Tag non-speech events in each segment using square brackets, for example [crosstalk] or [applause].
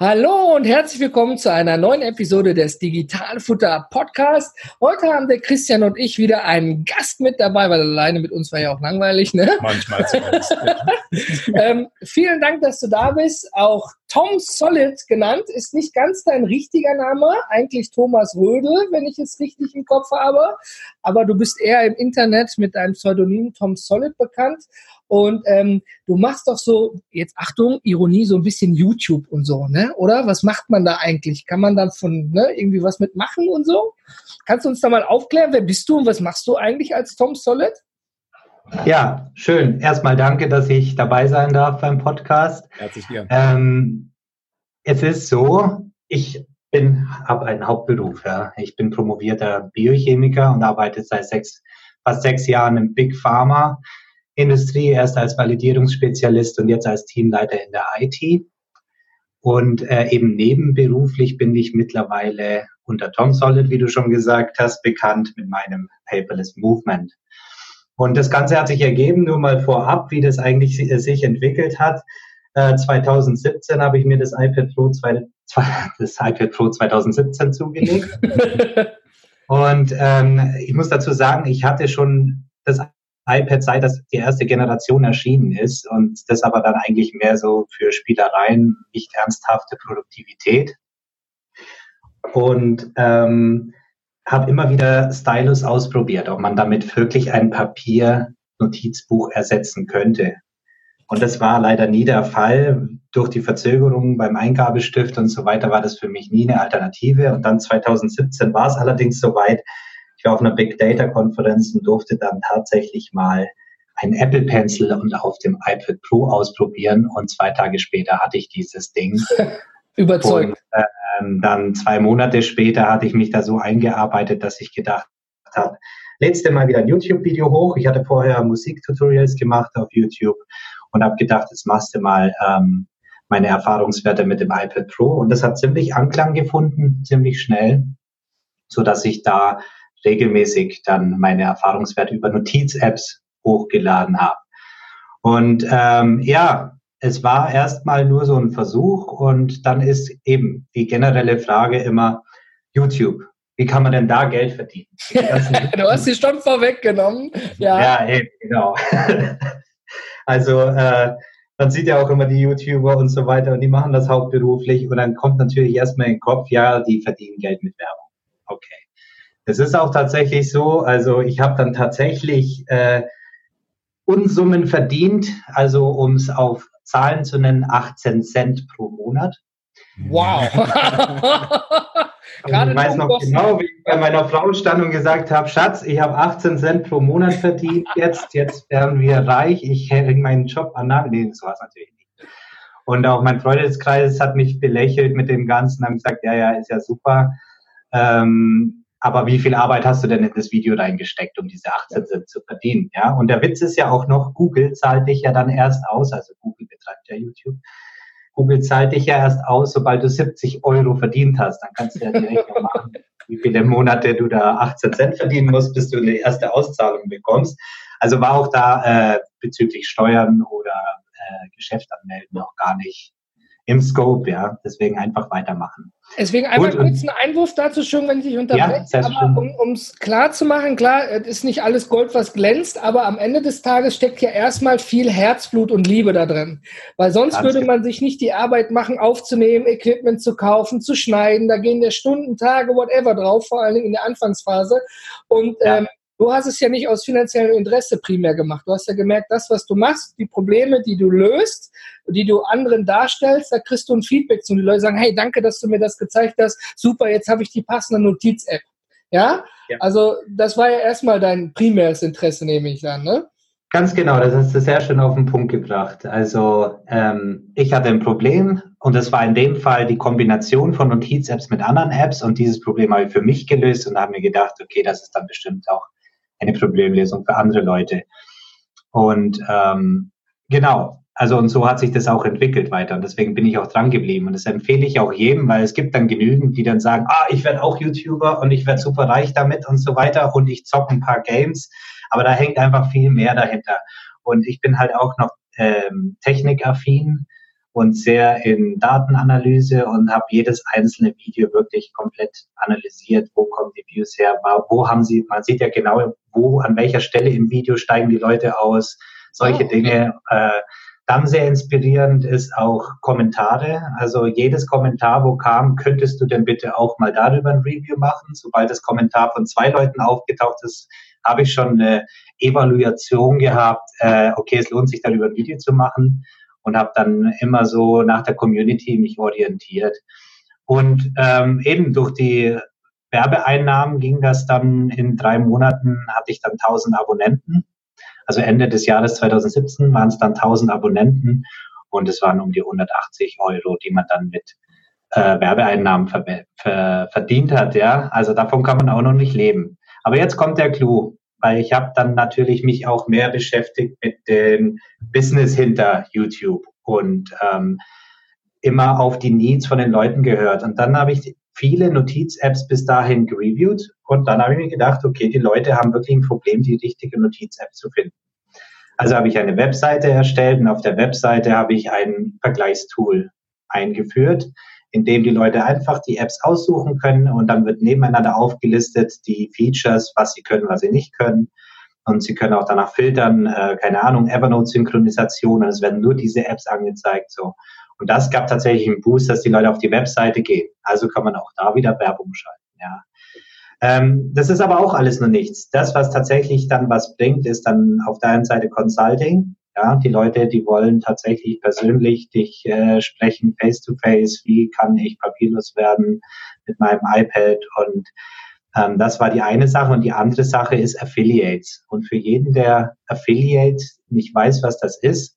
Hallo und herzlich willkommen zu einer neuen Episode des Digitalfutter Podcast. Heute haben der Christian und ich wieder einen Gast mit dabei, weil alleine mit uns war ja auch langweilig, ne? Manchmal zumindest. [laughs] ähm, vielen Dank, dass du da bist. Auch Tom Solid genannt ist nicht ganz dein richtiger Name, eigentlich Thomas Rödel, wenn ich es richtig im Kopf habe. Aber du bist eher im Internet mit deinem Pseudonym Tom Solid bekannt. Und ähm, du machst doch so, jetzt Achtung, Ironie, so ein bisschen YouTube und so, ne? Oder? Was macht man da eigentlich? Kann man da von ne, irgendwie was mitmachen und so? Kannst du uns da mal aufklären, wer bist du und was machst du eigentlich als Tom Solid? Ja, schön. Erstmal danke, dass ich dabei sein darf beim Podcast. Herzlich gern. Ähm, es ist so, ich bin, habe einen Hauptberuf. Ja. Ich bin promovierter Biochemiker und arbeite seit sechs, fast sechs Jahren im Big Pharma Industrie, erst als Validierungsspezialist und jetzt als Teamleiter in der IT. Und äh, eben nebenberuflich bin ich mittlerweile unter Tom Solid, wie du schon gesagt hast, bekannt mit meinem Paperless Movement. Und das Ganze hat sich ergeben, nur mal vorab, wie das eigentlich sich entwickelt hat. Äh, 2017 habe ich mir das iPad Pro, zwei, [laughs] das iPad Pro 2017 zugelegt. [laughs] Und ähm, ich muss dazu sagen, ich hatte schon das iPad, seit das die erste Generation erschienen ist und das aber dann eigentlich mehr so für Spielereien, nicht ernsthafte Produktivität. Und ähm, habe immer wieder Stylus ausprobiert, ob man damit wirklich ein Papier-Notizbuch ersetzen könnte. Und das war leider nie der Fall. Durch die Verzögerungen beim Eingabestift und so weiter war das für mich nie eine Alternative. Und dann 2017 war es allerdings soweit, ich war auf einer Big Data Konferenz und durfte dann tatsächlich mal ein Apple Pencil und auf dem iPad Pro ausprobieren und zwei Tage später hatte ich dieses Ding. [laughs] Überzeugt. Und, ähm, dann zwei Monate später hatte ich mich da so eingearbeitet, dass ich gedacht habe, letzte Mal wieder ein YouTube-Video hoch. Ich hatte vorher Musiktutorials gemacht auf YouTube und habe gedacht, jetzt machst du mal ähm, meine Erfahrungswerte mit dem iPad Pro. Und das hat ziemlich Anklang gefunden, ziemlich schnell, so dass ich da regelmäßig dann meine Erfahrungswerte über Notiz-Apps hochgeladen habe. Und ähm, ja, es war erstmal nur so ein Versuch und dann ist eben die generelle Frage immer YouTube. Wie kann man denn da Geld verdienen? [laughs] du hast sie schon vorweggenommen. Ja, ja eben, genau. [laughs] also äh, man sieht ja auch immer die YouTuber und so weiter und die machen das hauptberuflich und dann kommt natürlich erstmal in den Kopf, ja, die verdienen Geld mit Werbung. Okay. Es ist auch tatsächlich so, also ich habe dann tatsächlich äh, Unsummen verdient, also um es auf Zahlen zu nennen, 18 Cent pro Monat. Wow. [laughs] ich weiß noch genau, wie ich bei meiner Frau stand und gesagt habe, Schatz, ich habe 18 Cent pro Monat verdient, jetzt, jetzt werden wir reich, ich hänge meinen Job an. Nee, das war es natürlich nicht. Und auch mein Freundeskreis hat mich belächelt mit dem Ganzen, haben gesagt, ja, ja, ist ja super. Ähm, aber wie viel Arbeit hast du denn in das Video reingesteckt, um diese 18 Cent zu verdienen? Ja, und der Witz ist ja auch noch, Google zahlt dich ja dann erst aus, also Google betreibt ja YouTube. Google zahlt dich ja erst aus, sobald du 70 Euro verdient hast. Dann kannst du ja direkt [laughs] machen, wie viele Monate du da 18 Cent verdienen musst, bis du eine erste Auszahlung bekommst. Also war auch da äh, bezüglich Steuern oder äh, Geschäft anmelden noch gar nicht im Scope, ja. Deswegen einfach weitermachen. Deswegen einmal Gut, kurz einen Einwurf dazu, schön, wenn ich dich unterbreche. Ja, aber um es klar zu machen, klar, es ist nicht alles Gold, was glänzt, aber am Ende des Tages steckt ja erstmal viel Herzblut und Liebe da drin. Weil sonst Ganz würde genau. man sich nicht die Arbeit machen, aufzunehmen, Equipment zu kaufen, zu schneiden. Da gehen ja Stunden, Tage, whatever drauf, vor allen Dingen in der Anfangsphase. Und ja. ähm, Du hast es ja nicht aus finanziellem Interesse primär gemacht. Du hast ja gemerkt, das, was du machst, die Probleme, die du löst, die du anderen darstellst, da kriegst du ein Feedback zu. Und die Leute sagen, hey, danke, dass du mir das gezeigt hast. Super, jetzt habe ich die passende Notiz-App. Ja? ja? Also das war ja erstmal dein primäres Interesse, nehme ich an, ne? Ganz genau, das hast du sehr schön auf den Punkt gebracht. Also ähm, ich hatte ein Problem und das war in dem Fall die Kombination von Notiz-Apps mit anderen Apps und dieses Problem habe ich für mich gelöst und habe mir gedacht, okay, das ist dann bestimmt auch eine Problemlösung für andere Leute. Und ähm, genau, also und so hat sich das auch entwickelt weiter. Und deswegen bin ich auch dran geblieben. Und das empfehle ich auch jedem, weil es gibt dann genügend, die dann sagen, ah, ich werde auch YouTuber und ich werde super reich damit und so weiter und ich zocke ein paar Games, aber da hängt einfach viel mehr dahinter. Und ich bin halt auch noch ähm, technikaffin und sehr in Datenanalyse und habe jedes einzelne Video wirklich komplett analysiert. Wo kommen die Views her? Wo haben sie, man sieht ja genau, wo, an welcher Stelle im Video steigen die Leute aus, solche oh, okay. Dinge. Äh, dann sehr inspirierend ist auch Kommentare. Also jedes Kommentar, wo kam, könntest du denn bitte auch mal darüber ein Review machen. Sobald das Kommentar von zwei Leuten aufgetaucht ist, habe ich schon eine Evaluation gehabt. Äh, okay, es lohnt sich darüber ein Video zu machen und habe dann immer so nach der Community mich orientiert. Und ähm, eben durch die Werbeeinnahmen ging das dann in drei Monaten, hatte ich dann 1000 Abonnenten also Ende des Jahres 2017 waren es dann 1000 Abonnenten und es waren um die 180 Euro, die man dann mit äh, Werbeeinnahmen ver ver verdient hat. Ja, also davon kann man auch noch nicht leben. Aber jetzt kommt der Clou, weil ich habe dann natürlich mich auch mehr beschäftigt mit dem Business hinter YouTube und ähm, immer auf die Needs von den Leuten gehört. Und dann habe ich viele Notiz-Apps bis dahin gereviewt und dann habe ich mir gedacht, okay, die Leute haben wirklich ein Problem, die richtige Notiz-App zu finden. Also habe ich eine Webseite erstellt und auf der Webseite habe ich ein Vergleichstool eingeführt, in dem die Leute einfach die Apps aussuchen können und dann wird nebeneinander aufgelistet die Features, was sie können, was sie nicht können. Und sie können auch danach filtern, äh, keine Ahnung, Evernote-Synchronisation, es werden nur diese Apps angezeigt. So. Und das gab tatsächlich einen Boost, dass die Leute auf die Webseite gehen. Also kann man auch da wieder Werbung schalten. Ja. Ähm, das ist aber auch alles nur nichts. Das, was tatsächlich dann was bringt, ist dann auf der einen Seite Consulting. Ja, die Leute, die wollen tatsächlich persönlich dich äh, sprechen, face to face. Wie kann ich papierlos werden mit meinem iPad? Und ähm, das war die eine Sache. Und die andere Sache ist Affiliates. Und für jeden, der Affiliate nicht weiß, was das ist,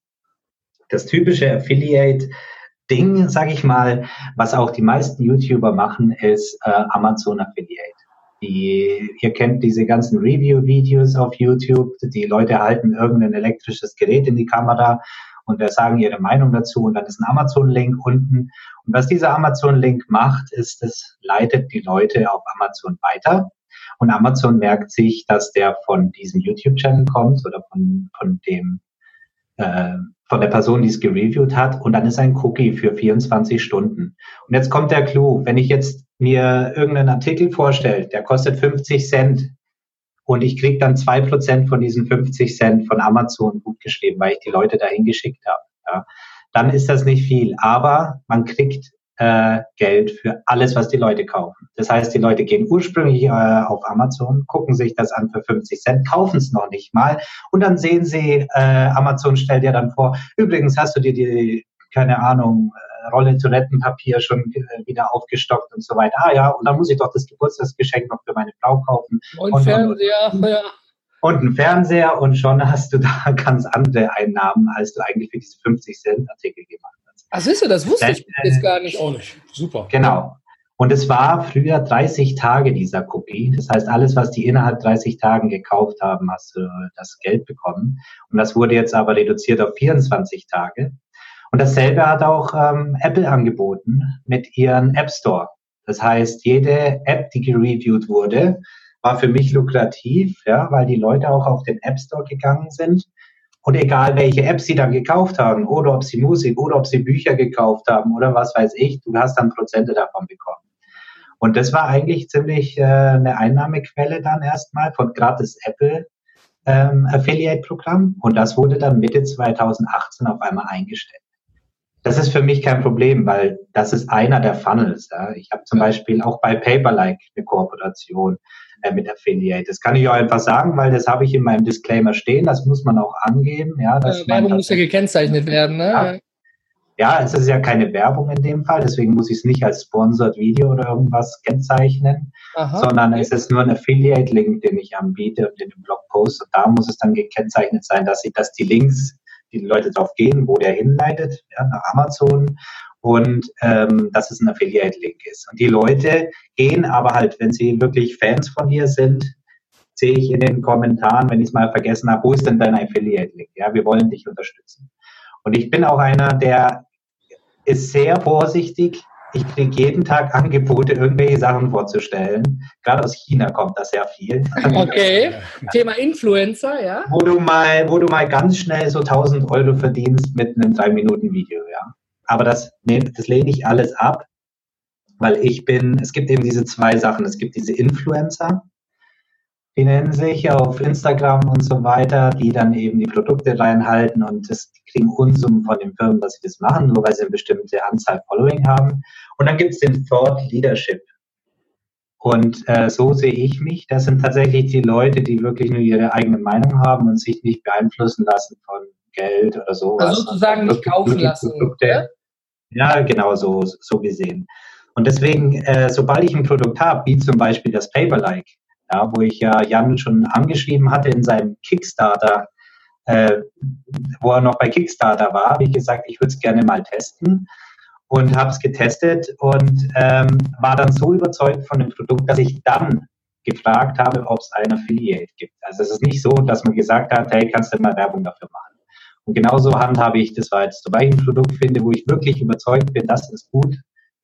das typische Affiliate-Ding, sage ich mal, was auch die meisten YouTuber machen, ist äh, Amazon Affiliate. Die, ihr kennt diese ganzen Review-Videos auf YouTube. Die Leute halten irgendein elektrisches Gerät in die Kamera und da sagen ihre Meinung dazu und dann ist ein Amazon-Link unten. Und was dieser Amazon-Link macht, ist, es leitet die Leute auf Amazon weiter. Und Amazon merkt sich, dass der von diesem YouTube-Channel kommt oder von, von dem äh, von der Person, die es gereviewt hat, und dann ist ein Cookie für 24 Stunden. Und jetzt kommt der Clou. Wenn ich jetzt mir irgendeinen Artikel vorstelle, der kostet 50 Cent und ich kriege dann zwei Prozent von diesen 50 Cent von Amazon gut geschrieben, weil ich die Leute dahin geschickt habe, ja, dann ist das nicht viel. Aber man kriegt äh, Geld für alles, was die Leute kaufen. Das heißt, die Leute gehen ursprünglich äh, auf Amazon, gucken sich das an für 50 Cent, kaufen es noch nicht mal und dann sehen sie, äh, Amazon stellt ja dann vor, übrigens hast du dir die, keine Ahnung, äh, Rolle Toilettenpapier schon äh, wieder aufgestockt und so weiter. Ah ja, und dann muss ich doch das Geburtstagsgeschenk noch für meine Frau kaufen. Und, und Fernseher, und, [laughs] ja. Und ein Fernseher und schon hast du da [laughs] ganz andere Einnahmen, als du eigentlich für diese 50 Cent Artikel gemacht hast. Ach, siehst du, das wusste ich jetzt gar nicht. Auch nicht. Super. Genau. Und es war früher 30 Tage dieser Cookie. Das heißt, alles, was die innerhalb 30 Tagen gekauft haben, hast du das Geld bekommen. Und das wurde jetzt aber reduziert auf 24 Tage. Und dasselbe hat auch ähm, Apple angeboten mit ihren App Store. Das heißt, jede App, die gereviewt wurde, war für mich lukrativ, ja, weil die Leute auch auf den App Store gegangen sind und egal, welche Apps sie dann gekauft haben oder ob sie Musik oder ob sie Bücher gekauft haben oder was weiß ich, du hast dann Prozente davon bekommen. Und das war eigentlich ziemlich äh, eine Einnahmequelle dann erstmal von gratis Apple ähm, Affiliate-Programm. Und das wurde dann Mitte 2018 auf einmal eingestellt. Das ist für mich kein Problem, weil das ist einer der Funnels. Ja. Ich habe zum Beispiel auch bei Paperlike eine Kooperation äh, mit Affiliate. Das kann ich auch einfach sagen, weil das habe ich in meinem Disclaimer stehen. Das muss man auch angeben. Ja, äh, Werbung muss ja gekennzeichnet werden. Ne? Ja. ja, es ist ja keine Werbung in dem Fall, deswegen muss ich es nicht als Sponsored Video oder irgendwas kennzeichnen, Aha, sondern okay. es ist nur ein Affiliate-Link, den ich anbiete und in dem Blog poste. Und da muss es dann gekennzeichnet sein, dass ich, dass die Links, die, die Leute drauf gehen, wo der hinleitet, ja, nach Amazon und ähm, dass es ein Affiliate-Link ist. Und die Leute gehen aber halt, wenn sie wirklich Fans von dir sind, sehe ich in den Kommentaren, wenn ich es mal vergessen habe, wo ist denn dein Affiliate-Link? Ja, wir wollen dich unterstützen. Und ich bin auch einer, der ist sehr vorsichtig. Ich kriege jeden Tag Angebote, irgendwelche Sachen vorzustellen. Gerade aus China kommt das sehr viel. Okay, [laughs] Thema Influencer, ja. Wo du mal, wo du mal ganz schnell so 1000 Euro verdienst mit einem 3-Minuten-Video, ja. Aber das, das lehne ich alles ab, weil ich bin, es gibt eben diese zwei Sachen. Es gibt diese Influencer, die nennen sich auf Instagram und so weiter, die dann eben die Produkte reinhalten und das, die kriegen Unsummen von den Firmen, dass sie das machen, nur weil sie eine bestimmte Anzahl Following haben. Und dann gibt es den Thought Leadership. Und äh, so sehe ich mich. Das sind tatsächlich die Leute, die wirklich nur ihre eigene Meinung haben und sich nicht beeinflussen lassen von Geld oder sowas. Also sozusagen nicht kaufen lassen. Produkte. Ja, genau so, so gesehen. Und deswegen, äh, sobald ich ein Produkt habe, wie zum Beispiel das Paperlike, ja, wo ich ja Jan schon angeschrieben hatte in seinem Kickstarter, äh, wo er noch bei Kickstarter war, wie gesagt, ich würde es gerne mal testen und habe es getestet und ähm, war dann so überzeugt von dem Produkt, dass ich dann gefragt habe, ob es ein Affiliate gibt. Also es ist nicht so, dass man gesagt hat, hey, kannst du mal Werbung dafür machen. Und genauso handhabe ich das weiter. Sobald ich ein Produkt finde, wo ich wirklich überzeugt bin, das ist gut,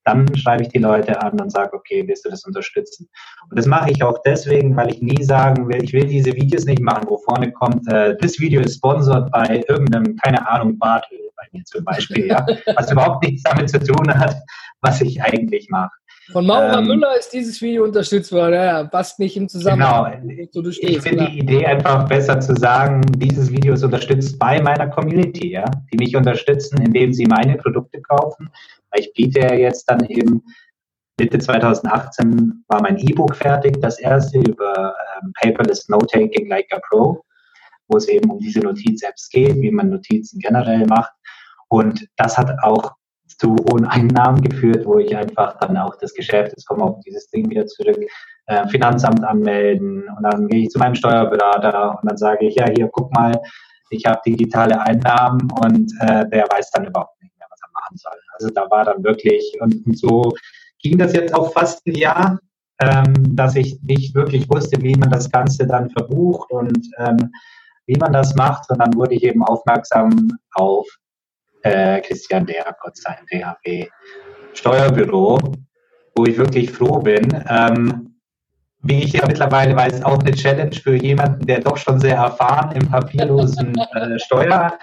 dann schreibe ich die Leute an und sage, okay, willst du das unterstützen? Und das mache ich auch deswegen, weil ich nie sagen will, ich will diese Videos nicht machen, wo vorne kommt, äh, das Video ist sponsert bei irgendeinem, keine Ahnung, Bartel bei mir zum Beispiel, ja, [laughs] was überhaupt nichts damit zu tun hat, was ich eigentlich mache. Von Maura ähm, Müller ist dieses Video unterstützt worden. Ja, passt nicht im Zusammenhang. Genau. So, stehst, ich finde die Idee einfach besser zu sagen, dieses Video ist unterstützt bei meiner Community, ja, die mich unterstützen, indem sie meine Produkte kaufen, ich biete ja jetzt dann eben Mitte 2018 war mein E-Book fertig, das erste über ähm, Paperless Note-Taking Like a Pro, wo es eben um diese Notiz-Apps geht, wie man Notizen generell macht. Und das hat auch zu hohen Einnahmen geführt, wo ich einfach dann auch das Geschäft, jetzt kommen wir auf dieses Ding wieder zurück, äh, Finanzamt anmelden und dann gehe ich zu meinem Steuerberater und dann sage ich, ja, hier, guck mal, ich habe digitale Einnahmen und äh, der weiß dann überhaupt nicht mehr, was er machen soll. Also da war dann wirklich, und, und so ging das jetzt auch fast ein Jahr, ähm, dass ich nicht wirklich wusste, wie man das Ganze dann verbucht und ähm, wie man das macht. Und dann wurde ich eben aufmerksam auf äh, Christian Derkotz, sein DHB Steuerbüro, wo ich wirklich froh bin. Ähm, wie ich ja mittlerweile weiß, auch eine Challenge für jemanden, der doch schon sehr erfahren im papierlosen [laughs] äh, Steuer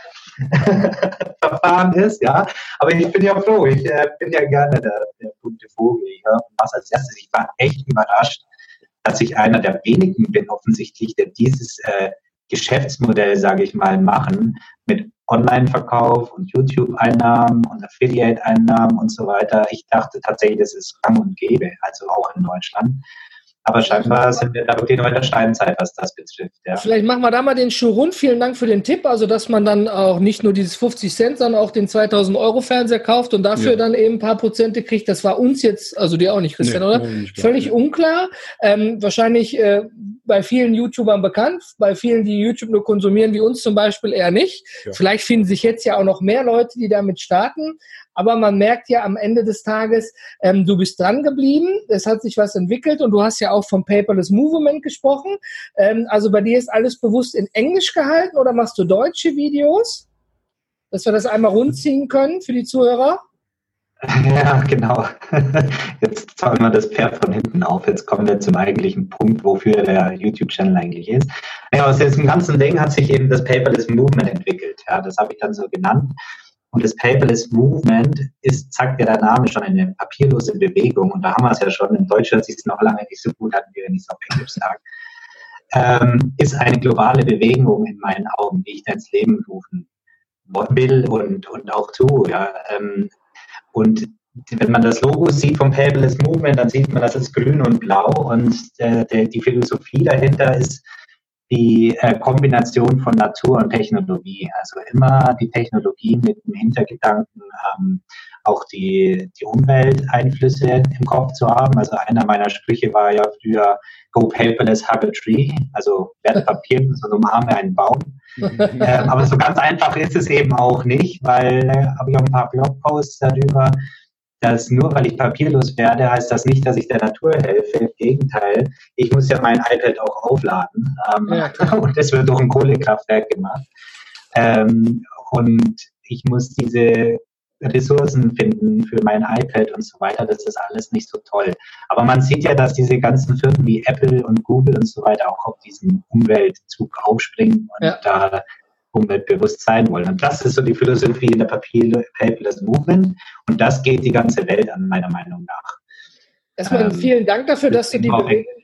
Verfahren ist, ja. Aber ich bin ja froh, ich äh, bin ja gerne der, der bunte Vogel. Ich höre was als erstes. Ich war echt überrascht, dass ich einer der wenigen bin, offensichtlich, der dieses äh, Geschäftsmodell, sage ich mal, machen mit Online-Verkauf und YouTube-Einnahmen und Affiliate-Einnahmen und so weiter. Ich dachte tatsächlich, das ist gang und gäbe, also auch in Deutschland. Aber scheinbar sind wir da wirklich noch in der Steinzeit, was das betrifft. Ja. Vielleicht machen wir da mal den Schuh rund. Vielen Dank für den Tipp. Also, dass man dann auch nicht nur dieses 50 Cent, sondern auch den 2000 Euro Fernseher kauft und dafür ja. dann eben ein paar Prozente kriegt. Das war uns jetzt, also dir auch nicht, Christian, nee, oder? Nicht Völlig ja. unklar. Ähm, wahrscheinlich äh, bei vielen YouTubern bekannt, bei vielen, die YouTube nur konsumieren, wie uns zum Beispiel eher nicht. Ja. Vielleicht finden sich jetzt ja auch noch mehr Leute, die damit starten. Aber man merkt ja am Ende des Tages, ähm, du bist dran geblieben, es hat sich was entwickelt und du hast ja auch vom Paperless Movement gesprochen. Ähm, also bei dir ist alles bewusst in Englisch gehalten oder machst du deutsche Videos? Dass wir das einmal rundziehen können für die Zuhörer? [laughs] Ja, genau. [laughs] Jetzt zahlen wir das Pferd von hinten auf. Jetzt kommen wir zum eigentlichen Punkt, wofür der YouTube-Channel eigentlich ist. Ja, aus diesem ganzen Ding hat sich eben das Paperless Movement entwickelt. Ja, das habe ich dann so genannt. Und das Paperless Movement ist, sagt ja der Name schon, eine papierlose Bewegung. Und da haben wir es ja schon. In Deutsch hört sich es noch lange nicht so gut an, wie wenn ich es auf Englisch sage. Ähm, ist eine globale Bewegung in meinen Augen, die ich da ins Leben rufen will und, und auch tue. Ja. Ähm, und wenn man das Logo sieht vom Paperless Movement, dann sieht man, das ist grün und blau. Und äh, der, die Philosophie dahinter ist, die äh, Kombination von Natur und Technologie. Also immer die Technologie mit dem Hintergedanken, ähm, auch die, die Umwelteinflüsse im Kopf zu haben. Also einer meiner Sprüche war ja früher Go paperless, hug a tree. Also werde [laughs] papierlos und umarme einen Baum. ähm, aber so ganz einfach ist es eben auch nicht, weil äh, habe ich auch ein paar Blogposts darüber, dass nur weil ich papierlos werde, heißt das nicht, dass ich der Natur helfe. Im Gegenteil, ich muss ja mein iPad auch aufladen. Ähm, ja, [laughs] und das wird durch ein Kohlekraftwerk gemacht. Ähm, und ich muss diese Ressourcen finden für mein iPad und so weiter. Das ist alles nicht so toll. Aber man sieht ja, dass diese ganzen Firmen wie Apple und Google und so weiter auch auf diesen Umweltzug aufspringen und ja. da umweltbewusst sein wollen. Und das ist so die Philosophie in der Paperless Movement. Und das geht die ganze Welt an, meiner Meinung nach. Erstmal ähm, vielen Dank dafür, dass du die Bewegung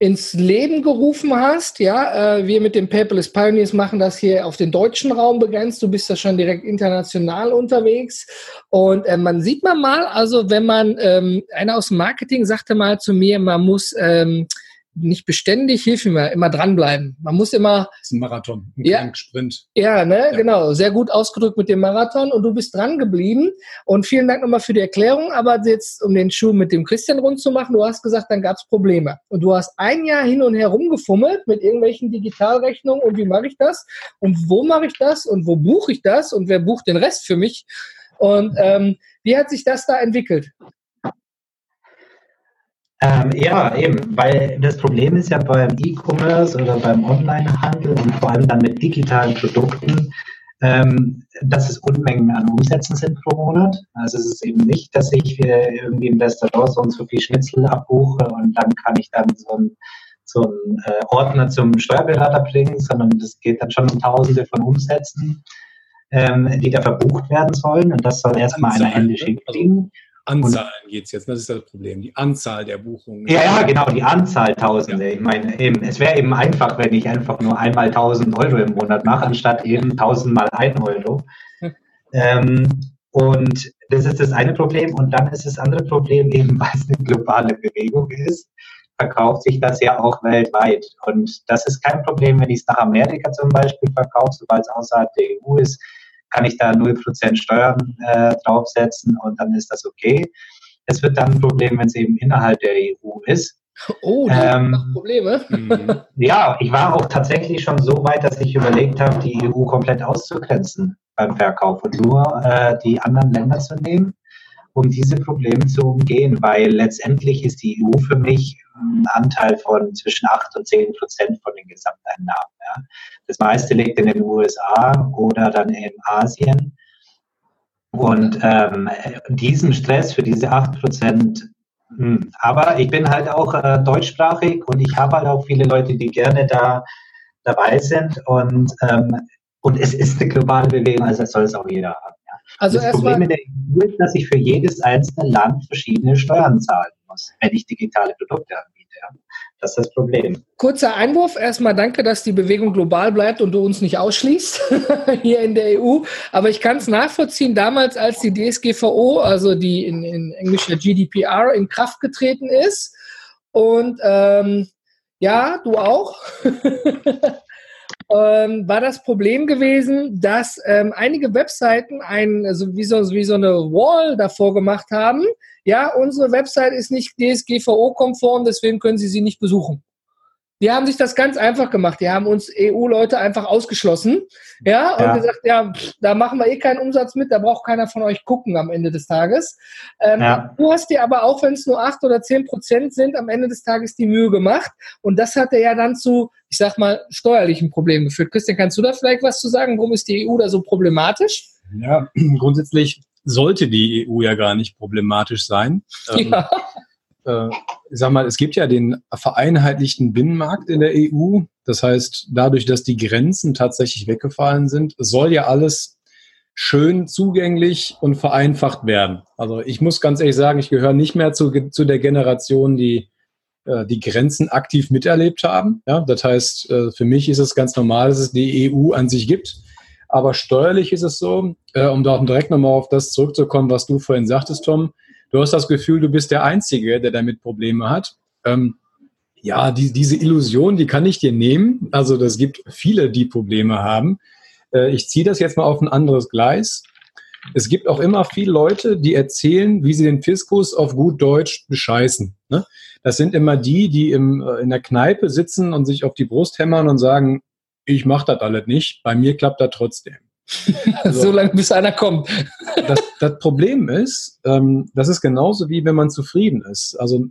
ins Leben gerufen hast. Ja, äh, wir mit dem Paperless Pioneers machen das hier auf den deutschen Raum begrenzt. Du bist ja schon direkt international unterwegs. Und äh, man sieht man mal, also wenn man, ähm, einer aus dem Marketing sagte mal zu mir, man muss ähm, nicht beständig, hilf mir immer dranbleiben. Man muss immer. Das ist ein Marathon, ein ja, Sprint. Ja, ne, ja. genau. Sehr gut ausgedrückt mit dem Marathon und du bist dran geblieben. Und vielen Dank nochmal für die Erklärung. Aber jetzt, um den Schuh mit dem Christian rund zu machen, du hast gesagt, dann gab es Probleme. Und du hast ein Jahr hin und her rumgefummelt mit irgendwelchen Digitalrechnungen und wie mache ich das? Und wo mache ich das? Und wo buche ich das? Und wer bucht den Rest für mich? Und ähm, wie hat sich das da entwickelt? Ähm, ja, eben, weil das Problem ist ja beim E-Commerce oder beim Onlinehandel und vor allem dann mit digitalen Produkten, ähm, dass es Unmengen an Umsätzen sind pro Monat. Also es ist eben nicht, dass ich irgendwie im Restaurant so und so viel Schnitzel abbuche und dann kann ich dann so ein so einen äh, Ordner zum Steuerberater bringen, sondern es geht dann schon um Tausende von Umsätzen, ähm, die da verbucht werden sollen. Und das soll erstmal einer händisch hinkriegen. Anzahlen geht es jetzt, das ist das Problem, die Anzahl der Buchungen. Ja, ja, genau, die Anzahl Tausende. Ja. Ich meine, eben, es wäre eben einfach, wenn ich einfach nur einmal 1000 Euro im Monat mache, anstatt eben 1000 mal 1 Euro. [laughs] ähm, und das ist das eine Problem. Und dann ist das andere Problem eben, [laughs] weil es eine globale Bewegung ist, verkauft sich das ja auch weltweit. Und das ist kein Problem, wenn ich es nach Amerika zum Beispiel verkaufe, sobald es außerhalb der EU ist kann ich da 0% Steuern äh, draufsetzen und dann ist das okay. Es wird dann ein Problem, wenn es eben innerhalb der EU ist. Oh, da ähm, Probleme. [laughs] Ja, ich war auch tatsächlich schon so weit, dass ich überlegt habe, die EU komplett auszugrenzen beim Verkauf und nur äh, die anderen Länder zu nehmen um diese Probleme zu umgehen, weil letztendlich ist die EU für mich ein Anteil von zwischen 8 und 10 Prozent von den Gesamteinnahmen. Ja. Das meiste liegt in den USA oder dann in Asien. Und ähm, diesen Stress für diese 8 Prozent, hm, aber ich bin halt auch äh, deutschsprachig und ich habe halt auch viele Leute, die gerne da dabei sind und, ähm, und es ist eine globale Bewegung, also soll es auch jeder haben. Also das Problem in der EU ist, dass ich für jedes einzelne Land verschiedene Steuern zahlen muss, wenn ich digitale Produkte anbiete. Das ist das Problem. Kurzer Einwurf. Erstmal danke, dass die Bewegung global bleibt und du uns nicht ausschließt [laughs] hier in der EU. Aber ich kann es nachvollziehen, damals als die DSGVO, also die in, in Englisch der GDPR, in Kraft getreten ist. Und ähm, ja, du auch. [laughs] ähm, war das Problem gewesen, dass ähm, einige Webseiten ein, also wie, so, wie so eine Wall davor gemacht haben. Ja, unsere Website ist nicht DSGVO-konform, deswegen können Sie sie nicht besuchen. Die haben sich das ganz einfach gemacht. Die haben uns EU-Leute einfach ausgeschlossen. Ja, und ja. gesagt, ja, pff, da machen wir eh keinen Umsatz mit, da braucht keiner von euch gucken am Ende des Tages. Ähm, ja. Du hast dir aber auch, wenn es nur acht oder zehn Prozent sind, am Ende des Tages die Mühe gemacht. Und das hat ja dann zu, ich sag mal, steuerlichen Problemen geführt. Christian, kannst du da vielleicht was zu sagen? Warum ist die EU da so problematisch? Ja, [clears throat] grundsätzlich sollte die EU ja gar nicht problematisch sein. Ja. Äh, ich sag mal, es gibt ja den vereinheitlichten Binnenmarkt in der EU. Das heißt, dadurch, dass die Grenzen tatsächlich weggefallen sind, soll ja alles schön zugänglich und vereinfacht werden. Also ich muss ganz ehrlich sagen, ich gehöre nicht mehr zu, zu der Generation, die äh, die Grenzen aktiv miterlebt haben. Ja, das heißt, äh, für mich ist es ganz normal, dass es die EU an sich gibt. Aber steuerlich ist es so, äh, um da direkt nochmal auf das zurückzukommen, was du vorhin sagtest, Tom, du hast das Gefühl, du bist der Einzige, der damit Probleme hat. Ähm, ja, die, diese Illusion, die kann ich dir nehmen. Also das gibt viele, die Probleme haben. Äh, ich ziehe das jetzt mal auf ein anderes Gleis. Es gibt auch immer viele Leute, die erzählen, wie sie den Fiskus auf gut Deutsch bescheißen. Ne? Das sind immer die, die im, äh, in der Kneipe sitzen und sich auf die Brust hämmern und sagen, ich mache das alles nicht, bei mir klappt das trotzdem. [laughs] Also, so lange, bis einer kommt. das, das Problem ist, ähm, das ist genauso wie wenn man zufrieden ist. Also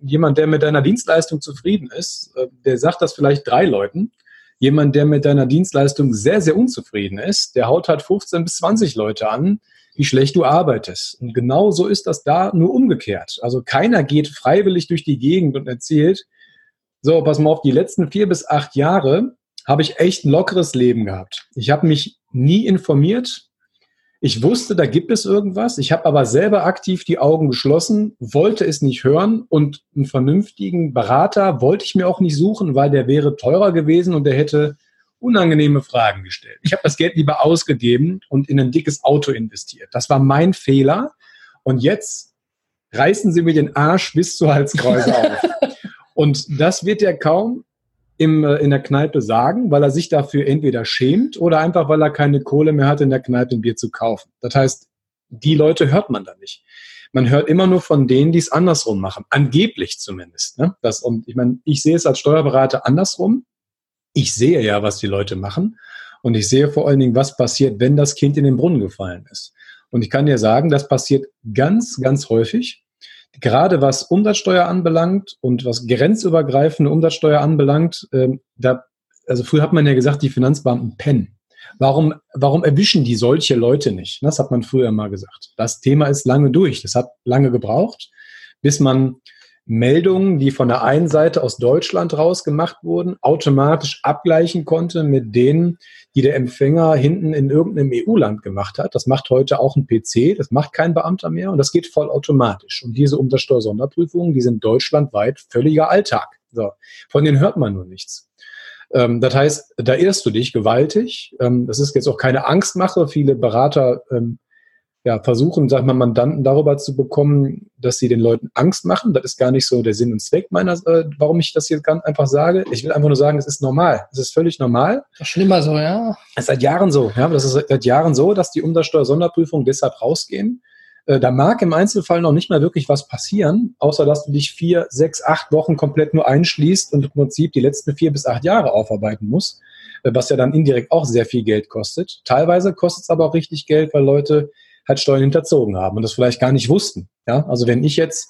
jemand, der mit deiner Dienstleistung zufrieden ist, äh, der sagt das vielleicht drei Leuten. Jemand, der mit deiner Dienstleistung sehr, sehr unzufrieden ist, der haut halt 15 bis 20 Leute an, wie schlecht du arbeitest. Und genau so ist das da nur umgekehrt. Also keiner geht freiwillig durch die Gegend und erzählt, so, pass mal auf, die letzten vier bis acht Jahre habe ich echt ein lockeres Leben gehabt. Ich habe mich nie informiert. Ich wusste, da gibt es irgendwas. Ich habe aber selber aktiv die Augen geschlossen, wollte es nicht hören und einen vernünftigen Berater wollte ich mir auch nicht suchen, weil der wäre teurer gewesen und der hätte unangenehme Fragen gestellt. Ich habe das Geld lieber ausgegeben und in ein dickes Auto investiert. Das war mein Fehler. Und jetzt reißen sie mir den Arsch bis zur Halskreuze auf. [laughs] Und das wird er kaum im, äh, in der Kneipe sagen, weil er sich dafür entweder schämt oder einfach, weil er keine Kohle mehr hat, in der Kneipe ein Bier zu kaufen. Das heißt, die Leute hört man da nicht. Man hört immer nur von denen, die es andersrum machen. Angeblich zumindest. Ne? Das, und ich meine, ich sehe es als Steuerberater andersrum. Ich sehe ja, was die Leute machen. Und ich sehe vor allen Dingen, was passiert, wenn das Kind in den Brunnen gefallen ist. Und ich kann dir sagen, das passiert ganz, ganz häufig gerade was Umsatzsteuer anbelangt und was grenzübergreifende Umsatzsteuer anbelangt, äh, da, also früher hat man ja gesagt, die Finanzbeamten pennen. Warum, warum erwischen die solche Leute nicht? Das hat man früher mal gesagt. Das Thema ist lange durch. Das hat lange gebraucht, bis man Meldungen, die von der einen Seite aus Deutschland raus gemacht wurden, automatisch abgleichen konnte mit denen, die der Empfänger hinten in irgendeinem EU-Land gemacht hat. Das macht heute auch ein PC, das macht kein Beamter mehr und das geht vollautomatisch. Und diese Umsatzsteuer-Sonderprüfungen, die sind deutschlandweit völliger Alltag. So. Von denen hört man nur nichts. Ähm, das heißt, da irrst du dich gewaltig. Ähm, das ist jetzt auch keine Angstmache. Viele Berater ähm, ja, versuchen, sag mal, Mandanten darüber zu bekommen, dass sie den Leuten Angst machen. Das ist gar nicht so der Sinn und Zweck meiner, äh, warum ich das hier ganz einfach sage. Ich will einfach nur sagen, es ist normal. Es ist völlig normal. Das ist schlimmer so, ja. Es ist seit Jahren so, ja. Das ist seit Jahren so, dass die Umsatzsteuer-Sonderprüfungen deshalb rausgehen. Äh, da mag im Einzelfall noch nicht mal wirklich was passieren, außer dass du dich vier, sechs, acht Wochen komplett nur einschließt und im Prinzip die letzten vier bis acht Jahre aufarbeiten musst, äh, was ja dann indirekt auch sehr viel Geld kostet. Teilweise kostet es aber auch richtig Geld, weil Leute halt Steuern hinterzogen haben und das vielleicht gar nicht wussten. Ja, also wenn ich jetzt,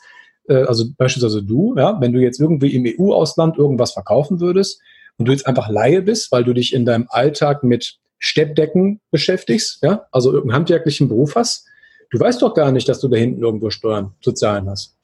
äh, also beispielsweise du, ja, wenn du jetzt irgendwie im EU-Ausland irgendwas verkaufen würdest und du jetzt einfach Laie bist, weil du dich in deinem Alltag mit Steppdecken beschäftigst, ja, also irgendeinen handwerklichen Beruf hast, du weißt doch gar nicht, dass du da hinten irgendwo Steuern zu zahlen hast.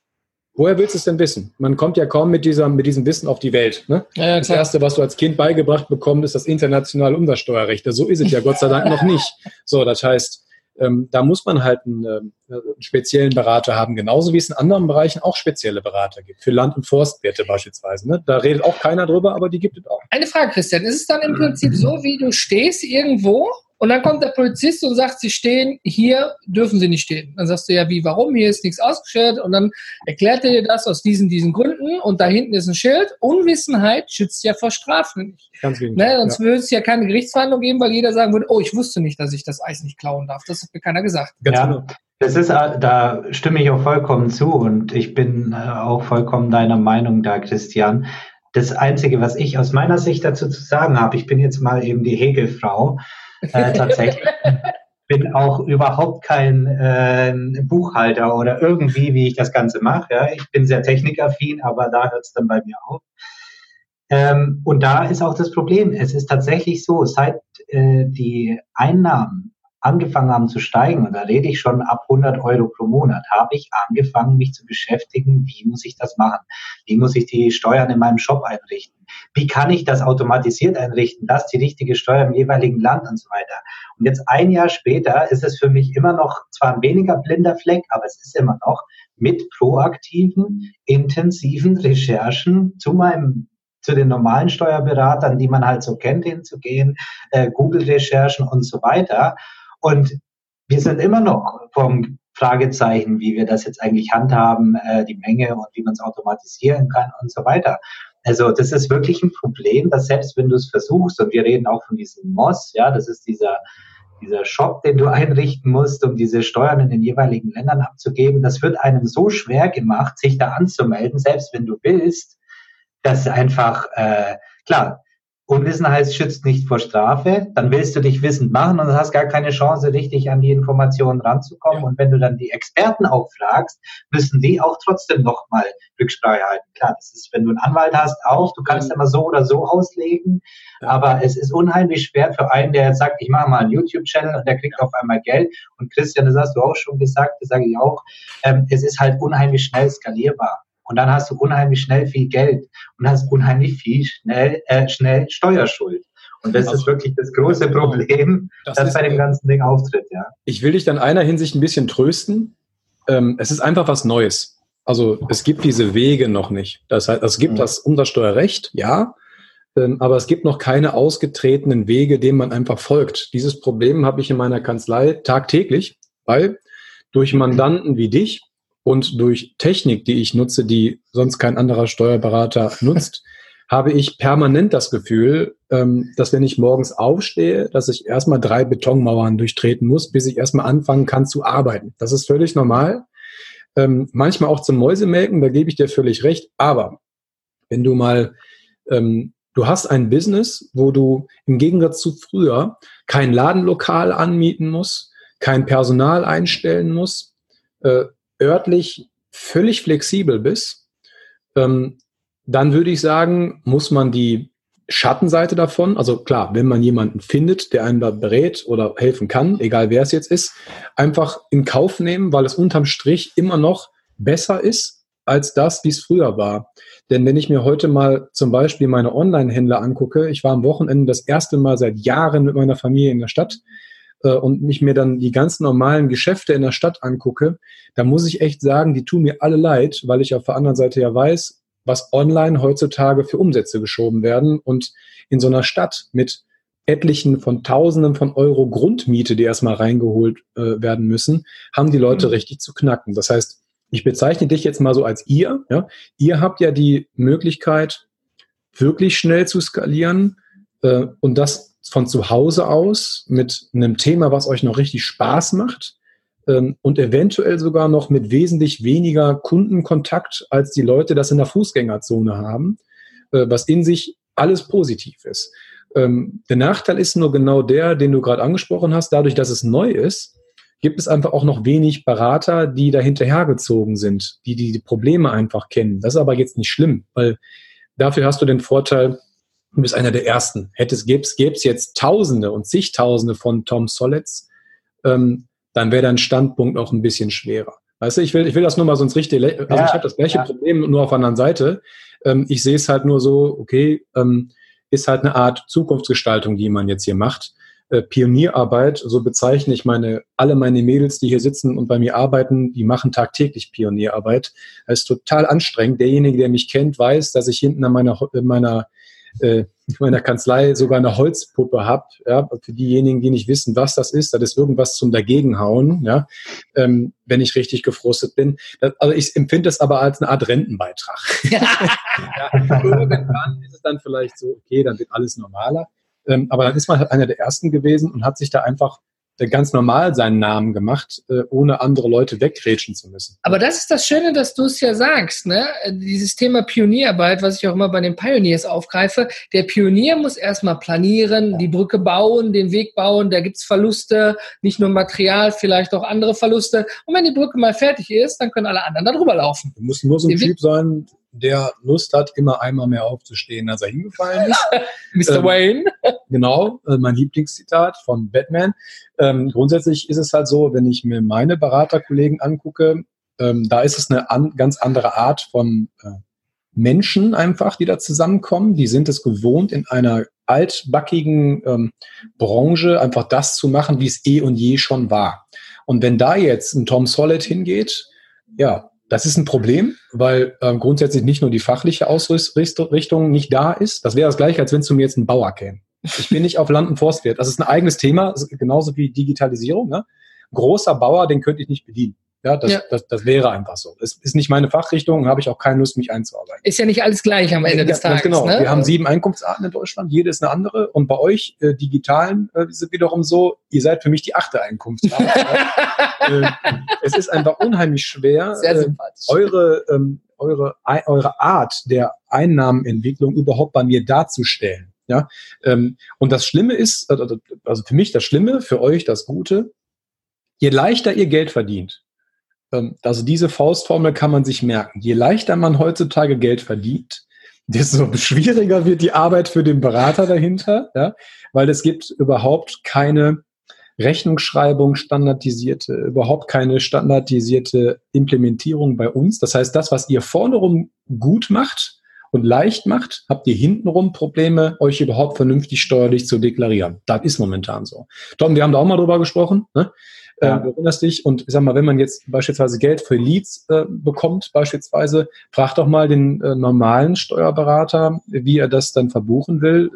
Woher willst du es denn wissen? Man kommt ja kaum mit, dieser, mit diesem Wissen auf die Welt. Ne? Ja, das Erste, was du als Kind beigebracht bekommst, ist das internationale Umsatzsteuerrecht. So ist es ja Gott sei Dank noch nicht. So, das heißt, ähm, da muss man halt einen, äh, einen, speziellen Berater haben, genauso wie es in anderen Bereichen auch spezielle Berater gibt, für Land- und Forstwirte beispielsweise. Ne? Da redet auch keiner drüber, aber die gibt es auch. Eine Frage, Christian, ist es dann im Prinzip so, wie du stehst irgendwo und dann kommt der Polizist und sagt, Sie stehen hier, dürfen Sie nicht stehen. Dann sagst du ja, wie, warum? Hier ist nichts ausgestellt. Und dann erklärt er dir das aus diesen, diesen Gründen. Und da hinten ist ein Schild. Unwissenheit schützt ja vor Strafen nicht. Ganz wenig. Ne? Sonst ja. würde es ja keine Gerichtsverhandlung geben, weil jeder sagen würde, oh, ich wusste nicht, dass ich das Eis nicht klauen darf. Das hat mir keiner gesagt. Ganz ja. Genau. Das ist, äh, da stimme ich auch vollkommen zu und ich bin äh, auch vollkommen deiner Meinung da, Christian. Das Einzige, was ich aus meiner Sicht dazu zu sagen habe, ich bin jetzt mal eben die Hegelfrau, äh, tatsächlich. [laughs] bin auch überhaupt kein äh, Buchhalter oder irgendwie, wie ich das Ganze mache. Ja. Ich bin sehr technikaffin, aber da hört es dann bei mir auf. Ähm, und da ist auch das Problem. Es ist tatsächlich so, seit äh, die Einnahmen angefangen haben zu steigen, und da rede ich schon ab 100 Euro pro Monat, habe ich angefangen, mich zu beschäftigen, wie muss ich das machen? Wie muss ich die Steuern in meinem Shop einrichten? Wie kann ich das automatisiert einrichten, dass die richtige Steuer im jeweiligen Land und so weiter? Und jetzt ein Jahr später ist es für mich immer noch zwar ein weniger blinder Fleck, aber es ist immer noch mit proaktiven, intensiven Recherchen zu meinem zu den normalen Steuerberatern, die man halt so kennt, hinzugehen, äh, Google-Recherchen und so weiter. Und wir sind immer noch vom Fragezeichen, wie wir das jetzt eigentlich handhaben, äh, die Menge und wie man es automatisieren kann und so weiter. Also das ist wirklich ein Problem, dass selbst wenn du es versuchst, und wir reden auch von diesem MOS, ja, das ist dieser, dieser Shop, den du [laughs] einrichten musst, um diese Steuern in den jeweiligen Ländern abzugeben, das wird einem so schwer gemacht, sich da anzumelden, selbst wenn du willst, dass einfach, äh, klar, Unwissenheit schützt nicht vor Strafe, dann willst du dich wissend machen und hast gar keine Chance, richtig an die Informationen ranzukommen. Und wenn du dann die Experten auch fragst, müssen die auch trotzdem nochmal Rücksprache halten. Klar, das ist, wenn du einen Anwalt hast, auch, du kannst immer so oder so auslegen, aber es ist unheimlich schwer für einen, der jetzt sagt, ich mache mal einen YouTube-Channel und der kriegt auf einmal Geld. Und Christian, das hast du auch schon gesagt, das sage ich auch, ähm, es ist halt unheimlich schnell skalierbar. Und dann hast du unheimlich schnell viel Geld und hast unheimlich viel schnell, äh, schnell Steuerschuld. Und das also, ist wirklich das große Problem, das, das bei dem ganzen Ding auftritt, ja. Ich will dich dann einer Hinsicht ein bisschen trösten. Ähm, es ist einfach was Neues. Also es gibt diese Wege noch nicht. Das heißt, es gibt mhm. das Umsatzsteuerrecht, ja, ähm, aber es gibt noch keine ausgetretenen Wege, denen man einfach folgt. Dieses Problem habe ich in meiner Kanzlei tagtäglich, weil durch Mandanten wie dich und durch Technik, die ich nutze, die sonst kein anderer Steuerberater [laughs] nutzt, habe ich permanent das Gefühl, ähm, dass wenn ich morgens aufstehe, dass ich erstmal drei Betonmauern durchtreten muss, bis ich erstmal anfangen kann zu arbeiten. Das ist völlig normal. Ähm, manchmal auch zum Mäusemelken, da gebe ich dir völlig recht. Aber wenn du mal ähm, Du hast ein Business, wo du im Gegensatz zu früher kein Ladenlokal anmieten musst, kein Personal einstellen musst, äh, örtlich völlig flexibel bist, ähm, dann würde ich sagen, muss man die Schattenseite davon, also klar, wenn man jemanden findet, der einen da berät oder helfen kann, egal wer es jetzt ist, einfach in Kauf nehmen, weil es unterm Strich immer noch besser ist als das, wie es früher war. Denn wenn ich mir heute mal zum Beispiel meine Online-Händler angucke, ich war am Wochenende das erste Mal seit Jahren mit meiner Familie in der Stadt äh, und mich mir dann die ganz normalen Geschäfte in der Stadt angucke, da muss ich echt sagen, die tun mir alle leid, weil ich auf der anderen Seite ja weiß, was online heutzutage für Umsätze geschoben werden. Und in so einer Stadt mit etlichen von Tausenden von Euro Grundmiete, die erstmal reingeholt äh, werden müssen, haben die Leute mhm. richtig zu knacken. Das heißt, ich bezeichne dich jetzt mal so als ihr. Ja? Ihr habt ja die Möglichkeit, wirklich schnell zu skalieren äh, und das von zu Hause aus mit einem Thema, was euch noch richtig Spaß macht ähm, und eventuell sogar noch mit wesentlich weniger Kundenkontakt, als die Leute das in der Fußgängerzone haben, äh, was in sich alles positiv ist. Ähm, der Nachteil ist nur genau der, den du gerade angesprochen hast, dadurch, dass es neu ist, gibt es einfach auch noch wenig Berater, die da hinterhergezogen sind, die die Probleme einfach kennen. Das ist aber jetzt nicht schlimm, weil dafür hast du den Vorteil, du bist einer der Ersten. Hätte es, gäbe es jetzt Tausende und zigtausende von Tom Solets, ähm, dann wäre dein Standpunkt auch ein bisschen schwerer. Weißt du, ich will, ich will das nur mal sonst richtig, also ja, ich habe das gleiche ja. Problem nur auf der anderen Seite. Ähm, ich sehe es halt nur so, okay, ähm, ist halt eine Art Zukunftsgestaltung, die man jetzt hier macht. Äh, Pionierarbeit, so bezeichne ich meine, alle meine Mädels, die hier sitzen und bei mir arbeiten, die machen tagtäglich Pionierarbeit. Das ist total anstrengend. Derjenige, der mich kennt, weiß, dass ich hinten an meiner, meiner, äh, meiner Kanzlei sogar eine Holzpuppe habe. Ja, für diejenigen, die nicht wissen, was das ist, das ist irgendwas zum Dagegenhauen, ja, ähm, wenn ich richtig gefrustet bin. Das, also ich empfinde das aber als eine Art Rentenbeitrag. [laughs] ja, irgendwann ist es dann vielleicht so, okay, dann wird alles normaler. Ähm, aber dann ist man halt einer der Ersten gewesen und hat sich da einfach ganz normal seinen Namen gemacht, äh, ohne andere Leute wegrätschen zu müssen. Aber das ist das Schöne, dass du es ja sagst, ne? Dieses Thema Pionierarbeit, was ich auch immer bei den Pioneers aufgreife. Der Pionier muss erstmal planieren, die Brücke bauen, den Weg bauen, da gibt's Verluste, nicht nur Material, vielleicht auch andere Verluste. Und wenn die Brücke mal fertig ist, dann können alle anderen da drüber laufen. Du musst nur so ein Typ sein, der Lust hat, immer einmal mehr aufzustehen, als er hingefallen ist. [laughs] Mr. Ähm, Wayne. [laughs] Genau, äh, mein Lieblingszitat von Batman. Ähm, grundsätzlich ist es halt so, wenn ich mir meine Beraterkollegen angucke, ähm, da ist es eine an, ganz andere Art von äh, Menschen einfach, die da zusammenkommen. Die sind es gewohnt, in einer altbackigen ähm, Branche einfach das zu machen, wie es eh und je schon war. Und wenn da jetzt ein Tom Solid hingeht, ja, das ist ein Problem, weil ähm, grundsätzlich nicht nur die fachliche Ausrichtung nicht da ist. Das wäre das gleiche, als wenn zu mir jetzt ein Bauer käme. Ich bin nicht auf Land- und Forstwirt. Das ist ein eigenes Thema, genauso wie Digitalisierung. Ne? Großer Bauer, den könnte ich nicht bedienen. Ja, das, ja. Das, das wäre einfach so. Es ist nicht meine Fachrichtung, habe ich auch keine Lust, mich einzuarbeiten. Ist ja nicht alles gleich am Ende ja, des Tages. Genau. Ne? Wir haben sieben Einkunftsarten in Deutschland, jede ist eine andere. Und bei euch, äh, Digitalen, äh, ist es wiederum so, ihr seid für mich die achte Einkunftsart. [laughs] äh, es ist einfach unheimlich schwer, äh, eure, ähm, eure, eure Art der Einnahmenentwicklung überhaupt bei mir darzustellen. Ja, ähm, und das Schlimme ist, also, also für mich das Schlimme, für euch das Gute, je leichter ihr Geld verdient, also diese Faustformel kann man sich merken. Je leichter man heutzutage Geld verdient, [laughs] desto schwieriger wird die Arbeit für den Berater dahinter, ja, weil es gibt überhaupt keine Rechnungsschreibung standardisierte, überhaupt keine standardisierte Implementierung bei uns. Das heißt, das, was ihr vorne rum gut macht und leicht macht, habt ihr hintenrum Probleme, euch überhaupt vernünftig steuerlich zu deklarieren. Das ist momentan so. Tom, wir haben da auch mal drüber gesprochen. Ne? Ja. Äh, du erinnerst dich und ich sag mal, wenn man jetzt beispielsweise Geld für Leads äh, bekommt, beispielsweise, frag doch mal den äh, normalen Steuerberater, wie er das dann verbuchen will.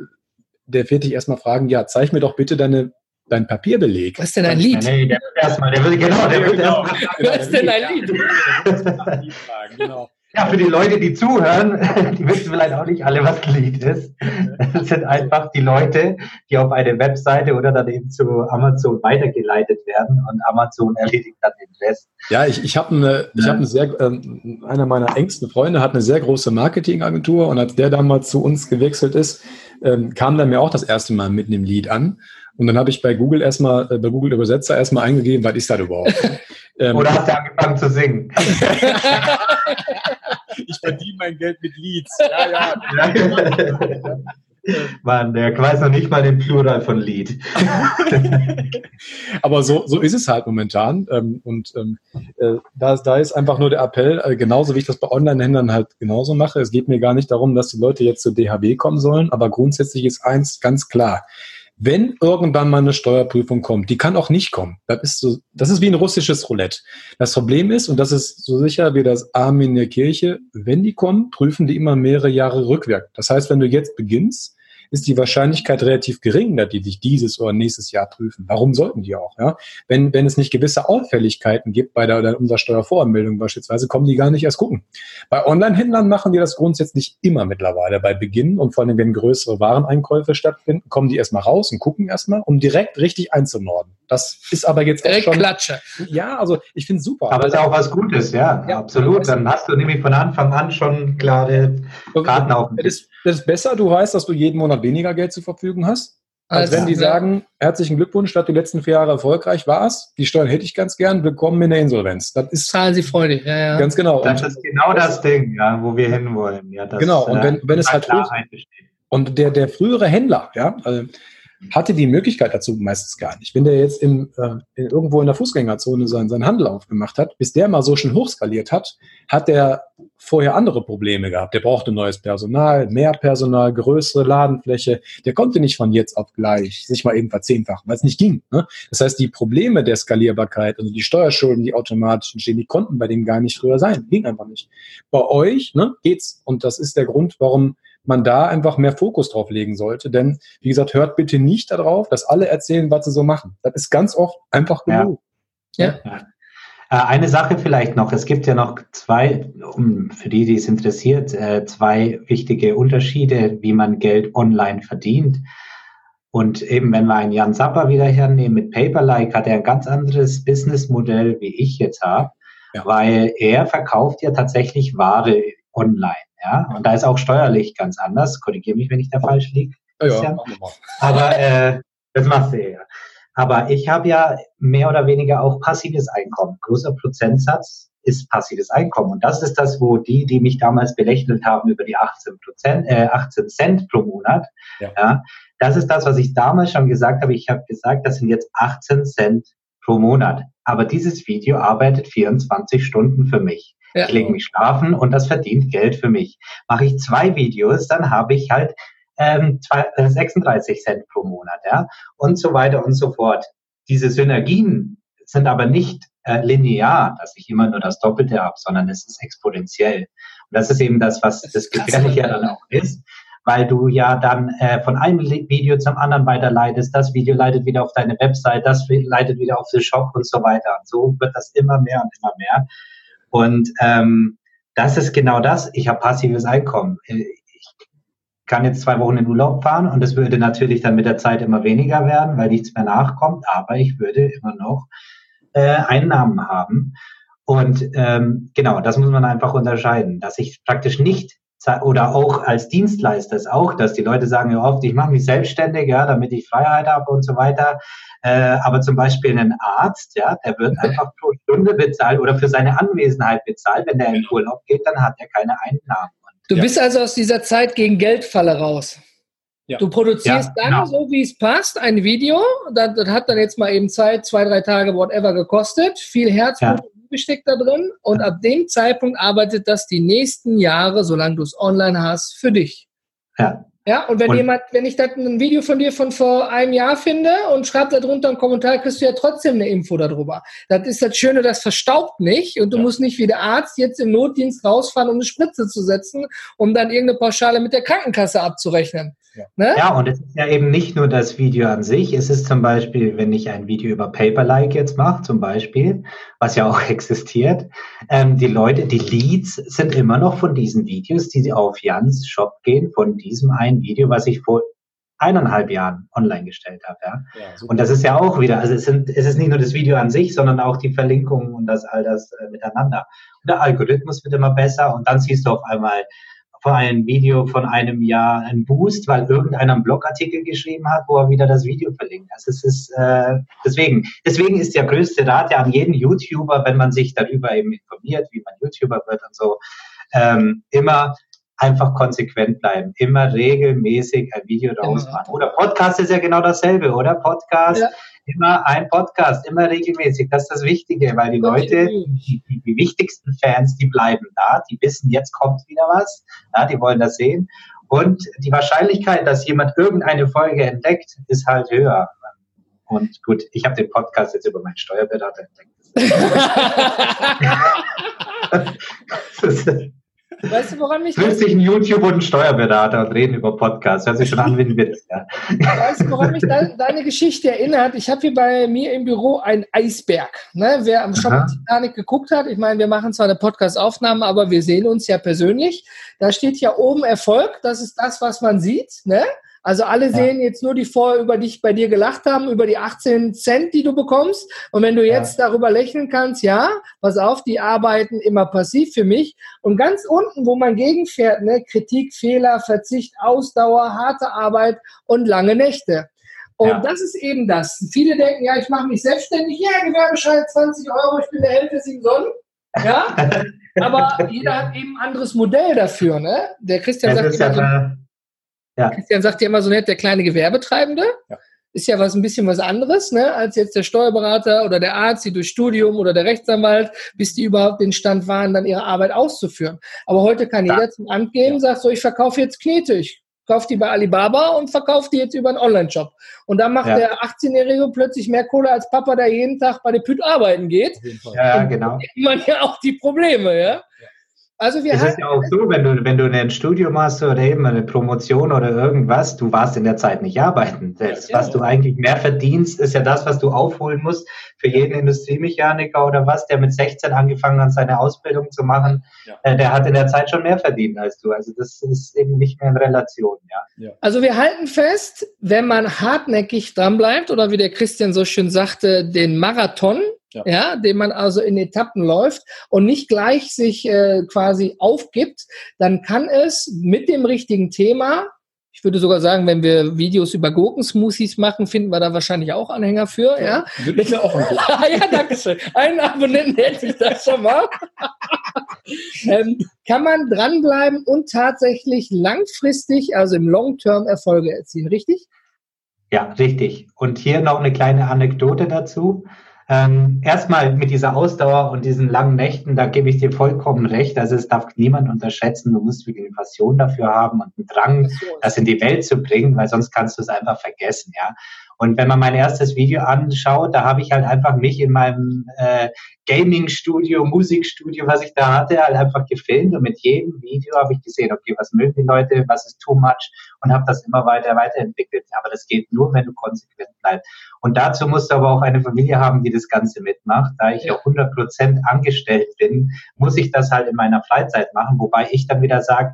Der wird dich erstmal fragen, ja, zeig mir doch bitte deine dein Papierbeleg. Was ist denn ein Lied? Nee, der wird erstmal, der will, genau, der wird genau. erstmal. Was ist denn ein [laughs] Lied? genau. Ja, für die Leute, die zuhören, [laughs] die wissen vielleicht auch nicht alle, was Lead ist. Das sind einfach die Leute, die auf eine Webseite oder dann eben zu Amazon weitergeleitet werden und Amazon erledigt dann den Rest. Ja, ich, ich habe eine, ich habe eine sehr, äh, einer meiner engsten Freunde hat eine sehr große Marketingagentur und als der damals zu uns gewechselt ist, ähm, kam dann mir auch das erste Mal mit einem Lied an. Und dann habe ich bei Google erstmal, äh, bei Google Übersetzer erstmal eingegeben, was ist das überhaupt? Ähm, Oder hast du angefangen zu singen? [laughs] ich verdiene mein Geld mit Leads. Ja, ja. [laughs] Mann, der weiß noch nicht mal den Plural von Lied. [laughs] Aber so, so ist es halt momentan. Ähm, und ähm, äh, da, da ist einfach nur der Appell, äh, genauso wie ich das bei Online-Händlern halt genauso mache. Es geht mir gar nicht darum, dass die Leute jetzt zur DHB kommen sollen, aber grundsätzlich ist eins ganz klar wenn irgendwann mal eine Steuerprüfung kommt, die kann auch nicht kommen. Das ist, so, das ist wie ein russisches Roulette. Das Problem ist, und das ist so sicher wie das Arm in der Kirche, wenn die kommen, prüfen die immer mehrere Jahre rückwärts. Das heißt, wenn du jetzt beginnst, ist die Wahrscheinlichkeit relativ gering, dass die dich dieses oder nächstes Jahr prüfen. Warum sollten die auch? Ja? Wenn, wenn es nicht gewisse Auffälligkeiten gibt bei der, der Umsatzsteuervoranmeldung beispielsweise, kommen die gar nicht erst gucken. Bei Online-Händlern machen die das grundsätzlich immer mittlerweile bei Beginn und vor allem, wenn größere Wareneinkäufe stattfinden, kommen die erstmal raus und gucken erstmal, um direkt richtig einzunorden. Das ist aber jetzt direkt auch schon... Klatsche. Ja, also ich finde es super. Aber es ist auch was Gutes, ja, ja absolut. Dann hast du nämlich von Anfang an schon klare Karten auf. Das ist, das ist besser, du weißt, dass du jeden Monat weniger Geld zur Verfügung hast. Als wenn die sagen, herzlichen Glückwunsch, statt die letzten vier Jahre erfolgreich war es. Die Steuern hätte ich ganz gern, willkommen in der Insolvenz. Das ist Zahlen Sie freudig, ja, ja. Ganz genau. Das und ist genau das Ding, ja, wo wir hinwollen. Ja, das, genau, und wenn, wenn es halt hoch, und der, der frühere Händler, ja, also hatte die Möglichkeit dazu meistens gar nicht. Wenn der jetzt im, äh, in, irgendwo in der Fußgängerzone seinen, seinen Handel aufgemacht hat, bis der mal so schön hochskaliert hat, hat der vorher andere Probleme gehabt. Der brauchte neues Personal, mehr Personal, größere Ladenfläche. Der konnte nicht von jetzt auf gleich sich mal eben verzehnfachen, weil es nicht ging. Ne? Das heißt, die Probleme der Skalierbarkeit, also die Steuerschulden, die automatisch entstehen, die konnten bei dem gar nicht früher sein. Ging einfach nicht. Bei euch ne, geht's. Und das ist der Grund, warum man da einfach mehr Fokus drauf legen sollte. Denn, wie gesagt, hört bitte nicht darauf, dass alle erzählen, was sie so machen. Das ist ganz oft einfach genug. Ja. ja. Äh, eine Sache vielleicht noch. Es gibt ja noch zwei, für die, die es interessiert, äh, zwei wichtige Unterschiede, wie man Geld online verdient. Und eben, wenn wir einen Jan Zappa wieder hernehmen mit Paperlike, hat er ein ganz anderes Businessmodell, wie ich jetzt habe, ja. weil er verkauft ja tatsächlich Ware online. Ja, und da ist auch steuerlich ganz anders. Korrigiere mich, wenn ich da falsch liege. Ja, Aber äh, das machst du ja. Aber ich habe ja mehr oder weniger auch passives Einkommen. Großer Prozentsatz ist passives Einkommen. Und das ist das, wo die, die mich damals belächelt haben über die 18 Prozent, äh, 18 Cent pro Monat, ja. ja. das ist das, was ich damals schon gesagt habe. Ich habe gesagt, das sind jetzt 18 Cent pro Monat. Aber dieses Video arbeitet 24 Stunden für mich. Ja. Ich lege mich schlafen und das verdient Geld für mich. Mache ich zwei Videos, dann habe ich halt ähm, zwei, äh, 36 Cent pro Monat, ja, und so weiter und so fort. Diese Synergien sind aber nicht äh, linear, dass ich immer nur das Doppelte habe, sondern es ist exponentiell. Und das ist eben das, was das, das Gefährliche dann auch ist, weil du ja dann äh, von einem Video zum anderen weiterleitest, das Video leitet wieder auf deine Website, das leitet wieder auf den Shop und so weiter. Und so wird das immer mehr und immer mehr. Und ähm, das ist genau das. Ich habe passives Einkommen. Ich kann jetzt zwei Wochen in Urlaub fahren und es würde natürlich dann mit der Zeit immer weniger werden, weil nichts mehr nachkommt, aber ich würde immer noch äh, Einnahmen haben. Und ähm, genau, das muss man einfach unterscheiden, dass ich praktisch nicht oder auch als Dienstleister ist auch, dass die Leute sagen ja oft, ich mache mich selbstständig, ja, damit ich Freiheit habe und so weiter. Äh, aber zum Beispiel ein Arzt, ja, der wird einfach pro Stunde bezahlt oder für seine Anwesenheit bezahlt. Wenn der in Urlaub geht, dann hat er keine Einnahmen. Du bist also aus dieser Zeit gegen Geldfalle raus. Ja. Du produzierst ja, dann genau. so, wie es passt, ein Video. Das, das, hat dann jetzt mal eben Zeit, zwei, drei Tage, whatever, gekostet. Viel Herzblut ja. Besteck da drin und ab dem Zeitpunkt arbeitet das die nächsten Jahre, solange du es online hast, für dich. Ja. Ja, und wenn und jemand, wenn ich das ein Video von dir von vor einem Jahr finde und schreibt da drunter einen Kommentar, kriegst du ja trotzdem eine Info darüber. Das ist das Schöne, das verstaubt nicht und du ja. musst nicht wie der Arzt jetzt im Notdienst rausfahren, um eine Spritze zu setzen, um dann irgendeine Pauschale mit der Krankenkasse abzurechnen. Ja. Ne? ja, und es ist ja eben nicht nur das Video an sich. Es ist zum Beispiel, wenn ich ein Video über Paperlike jetzt mache, zum Beispiel, was ja auch [laughs] existiert, ähm, die Leute, die Leads sind immer noch von diesen Videos, die auf Jans Shop gehen, von diesem einen Video, was ich vor eineinhalb Jahren online gestellt habe. Ja? ja und das ist ja auch wieder, also es, sind, es ist nicht nur das Video an sich, sondern auch die Verlinkungen und das all das äh, miteinander. Und der Algorithmus wird immer besser und dann siehst du auf einmal vor einem Video von einem Jahr einen Boost, weil irgendeiner einen Blogartikel geschrieben hat, wo er wieder das Video verlinkt. Also es ist äh, deswegen, deswegen ist der größte Rat ja an jeden YouTuber, wenn man sich darüber eben informiert, wie man YouTuber wird und so, ähm, immer einfach konsequent bleiben, immer regelmäßig ein Video rausmachen. Oder Podcast ist ja genau dasselbe, oder? Podcast ja immer ein Podcast, immer regelmäßig. Das ist das Wichtige, weil die Leute, die, die, die, wichtigsten Fans, die bleiben da, die wissen, jetzt kommt wieder was, ja, die wollen das sehen. Und die Wahrscheinlichkeit, dass jemand irgendeine Folge entdeckt, ist halt höher. Und gut, ich habe den Podcast jetzt über meinen Steuerberater entdeckt. [laughs] [laughs] Weißt du, woran mich dich ein YouTube und ein Steuerberater und reden über Podcasts. Hört sich schon an wie ein Witz. Ja. Weißt du, woran mich de deine Geschichte erinnert? Ich habe hier bei mir im Büro einen Eisberg. Ne? Wer am Shop Titanic geguckt hat, ich meine, wir machen zwar eine Podcast-Aufnahme, aber wir sehen uns ja persönlich. Da steht ja oben Erfolg. Das ist das, was man sieht. Ne? Also alle ja. sehen jetzt nur, die vorher über dich bei dir gelacht haben, über die 18 Cent, die du bekommst. Und wenn du jetzt ja. darüber lächeln kannst, ja, pass auf, die arbeiten immer passiv für mich. Und ganz unten, wo man gegenfährt, ne, Kritik, Fehler, Verzicht, Ausdauer, harte Arbeit und lange Nächte. Und ja. das ist eben das. Viele denken, ja, ich mache mich selbstständig, ja, Gewerbeschein 20 Euro, ich bin der Held des Sonnen. Ja, [laughs] aber jeder hat eben ein anderes Modell dafür. Ne? Der Christian das sagt immer, ja. Christian sagt ja immer so nett, der kleine Gewerbetreibende. Ja. Ist ja was ein bisschen was anderes, ne, als jetzt der Steuerberater oder der Arzt, die durch Studium oder der Rechtsanwalt, bis die überhaupt den Stand waren, dann ihre Arbeit auszuführen. Aber heute kann ja. jeder zum Amt gehen, sagt so, ich verkaufe jetzt Knete, ich kaufe die bei Alibaba und verkaufe die jetzt über einen Online-Shop. Und dann macht der 18-Jährige plötzlich mehr Kohle als Papa, der jeden Tag bei der Püt arbeiten geht. Ja, genau. Man ja auch die Probleme, ja. Also wir es ist ja auch so, wenn du, wenn du ein Studium hast oder eben eine Promotion oder irgendwas, du warst in der Zeit nicht arbeiten. Das, ja, was ja. du eigentlich mehr verdienst, ist ja das, was du aufholen musst für jeden Industriemechaniker oder was, der mit 16 angefangen hat, seine Ausbildung zu machen. Ja. Äh, der hat in der Zeit schon mehr verdient als du. Also das ist eben nicht mehr in Relation. Ja. Also wir halten fest, wenn man hartnäckig dranbleibt oder wie der Christian so schön sagte, den Marathon ja. ja. den man also in Etappen läuft und nicht gleich sich äh, quasi aufgibt, dann kann es mit dem richtigen Thema, ich würde sogar sagen, wenn wir Videos über Gurkensmoothies machen, finden wir da wahrscheinlich auch Anhänger für, ja. ja? Würde ich mir auch [laughs] Ja, danke schön. Einen Abonnenten hätte ich das schon mal. [laughs] ähm, kann man dranbleiben und tatsächlich langfristig, also im Long-Term Erfolge erzielen, richtig? Ja, richtig. Und hier noch eine kleine Anekdote dazu. Ähm, erstmal mit dieser Ausdauer und diesen langen Nächten, da gebe ich dir vollkommen recht. Also es darf niemand unterschätzen. Du musst wirklich eine Passion dafür haben und einen Drang, das in die Welt zu bringen, weil sonst kannst du es einfach vergessen, ja. Und wenn man mein erstes Video anschaut, da habe ich halt einfach mich in meinem äh, Gaming-Studio, Musikstudio, was ich da hatte, halt einfach gefilmt und mit jedem Video habe ich gesehen, okay, was mögen die Leute, was ist too much und habe das immer weiter weiterentwickelt. Aber das geht nur, wenn du konsequent bleibst. Und dazu musst du aber auch eine Familie haben, die das Ganze mitmacht. Da ich ja 100 Prozent angestellt bin, muss ich das halt in meiner Freizeit machen, wobei ich dann wieder sage,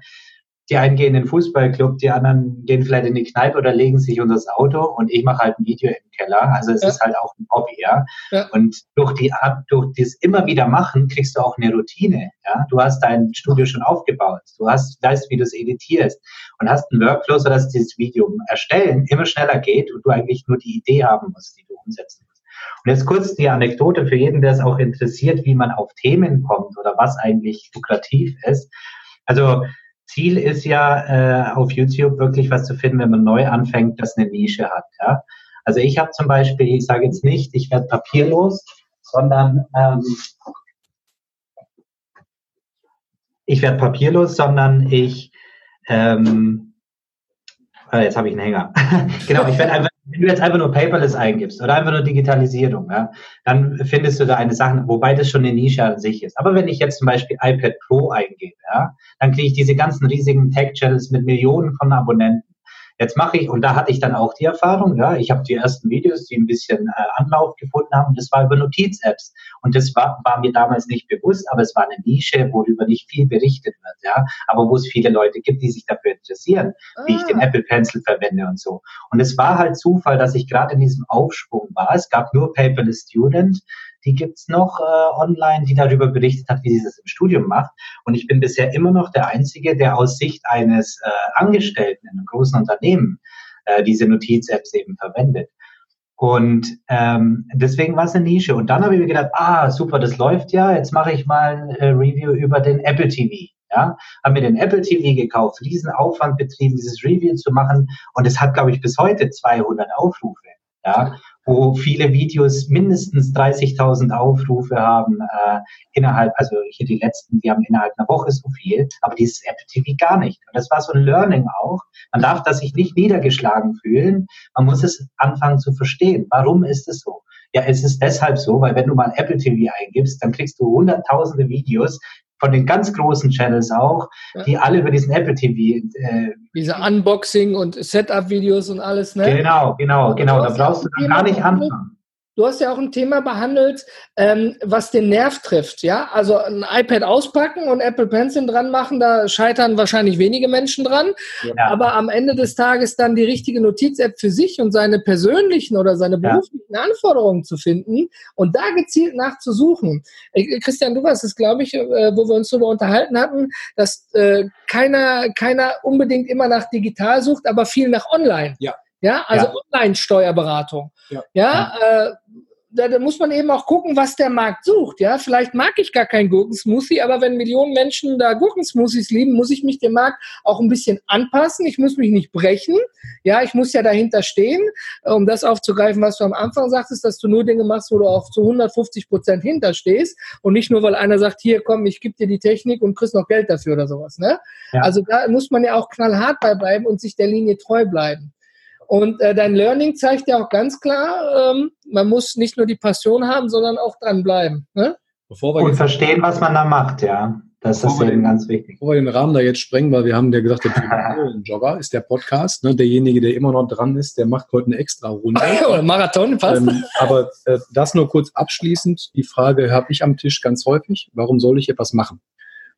die einen gehen in den Fußballclub, die anderen gehen vielleicht in die Kneipe oder legen sich unter das Auto und ich mache halt ein Video im Keller. Also es ja. ist halt auch ein Hobby, ja? ja. Und durch die Art, durch das immer wieder machen, kriegst du auch eine Routine. Ja? Du hast dein Studio schon aufgebaut. Du hast, weißt, wie du es editierst und hast einen Workflow, sodass dieses Video erstellen immer schneller geht und du eigentlich nur die Idee haben musst, die du umsetzen musst. Und jetzt kurz die Anekdote für jeden, der es auch interessiert, wie man auf Themen kommt oder was eigentlich lukrativ ist. Also Ziel ist ja, äh, auf YouTube wirklich was zu finden, wenn man neu anfängt, das eine Nische hat. Ja? Also ich habe zum Beispiel, ich sage jetzt nicht, ich werde papierlos, sondern ähm, ich werde papierlos, sondern ich ähm, ah, jetzt habe ich einen Hänger. [laughs] genau, ich werde wenn du jetzt einfach nur Paperless eingibst oder einfach nur Digitalisierung, ja, dann findest du da eine Sache, wobei das schon eine Nische an sich ist. Aber wenn ich jetzt zum Beispiel iPad Pro eingebe, ja, dann kriege ich diese ganzen riesigen Tech-Channels mit Millionen von Abonnenten. Jetzt mache ich, und da hatte ich dann auch die Erfahrung, ja, ich habe die ersten Videos, die ein bisschen äh, Anlauf gefunden haben, das war über Notiz-Apps. Und das war, war mir damals nicht bewusst, aber es war eine Nische, worüber nicht viel berichtet wird, ja, aber wo es viele Leute gibt, die sich dafür interessieren, ah. wie ich den ah. Apple Pencil verwende und so. Und es war halt Zufall, dass ich gerade in diesem Aufschwung war. Es gab nur Paperless Student die gibt's noch äh, online, die darüber berichtet hat, wie sie das im Studium macht. Und ich bin bisher immer noch der Einzige, der aus Sicht eines äh, Angestellten in einem großen Unternehmen äh, diese Notiz-Apps eben verwendet. Und ähm, deswegen war es eine Nische. Und dann habe ich mir gedacht, ah, super, das läuft ja, jetzt mache ich mal ein äh, Review über den Apple TV. Ja, haben mir den Apple TV gekauft, riesen Aufwand betrieben, dieses Review zu machen. Und es hat, glaube ich, bis heute 200 Aufrufe. Ja, wo viele Videos mindestens 30.000 Aufrufe haben äh, innerhalb, also hier die letzten, die haben innerhalb einer Woche so viel, aber dieses Apple TV gar nicht. Und das war so ein Learning auch. Man darf das sich nicht niedergeschlagen fühlen. Man muss es anfangen zu verstehen. Warum ist es so? Ja, es ist deshalb so, weil wenn du mal Apple TV eingibst, dann kriegst du hunderttausende Videos, von den ganz großen Channels auch, ja. die alle über diesen Apple TV. Äh, Diese Unboxing und Setup-Videos und alles, ne? Genau, genau, genau. Da brauchst du dann gar nicht anfangen. Du hast ja auch ein Thema behandelt, ähm, was den Nerv trifft. Ja, also ein iPad auspacken und Apple Pencil dran machen, da scheitern wahrscheinlich wenige Menschen dran. Ja. Aber am Ende des Tages dann die richtige Notiz-App für sich und seine persönlichen oder seine beruflichen ja. Anforderungen zu finden und da gezielt nachzusuchen. Äh, Christian, du warst es, glaube ich, äh, wo wir uns darüber unterhalten hatten, dass äh, keiner, keiner unbedingt immer nach digital sucht, aber viel nach online. Ja. Ja, also ja. Online-Steuerberatung. Ja, ja. Äh, da, da, muss man eben auch gucken, was der Markt sucht. Ja, vielleicht mag ich gar kein Gurkensmoothie, aber wenn Millionen Menschen da Gurkensmoothies lieben, muss ich mich dem Markt auch ein bisschen anpassen. Ich muss mich nicht brechen. Ja, ich muss ja dahinter stehen, um das aufzugreifen, was du am Anfang sagtest, dass du nur Dinge machst, wo du auch zu 150 Prozent hinterstehst und nicht nur, weil einer sagt, hier komm, ich gebe dir die Technik und kriegst noch Geld dafür oder sowas. Ne? Ja. Also da muss man ja auch knallhart bei bleiben und sich der Linie treu bleiben. Und äh, dein Learning zeigt ja auch ganz klar, ähm, man muss nicht nur die Passion haben, sondern auch dranbleiben. Ne? und verstehen, was man da macht, ja. Das ist eben ganz wichtig. Bevor wir den Rahmen da jetzt sprengen, weil wir haben ja gesagt, der [laughs] Jogger ist der Podcast. Ne? Derjenige, der immer noch dran ist, der macht heute eine extra Runde. [laughs] Oder Marathon, passt. Ähm, aber äh, das nur kurz abschließend. Die Frage habe ich am Tisch ganz häufig. Warum soll ich etwas machen?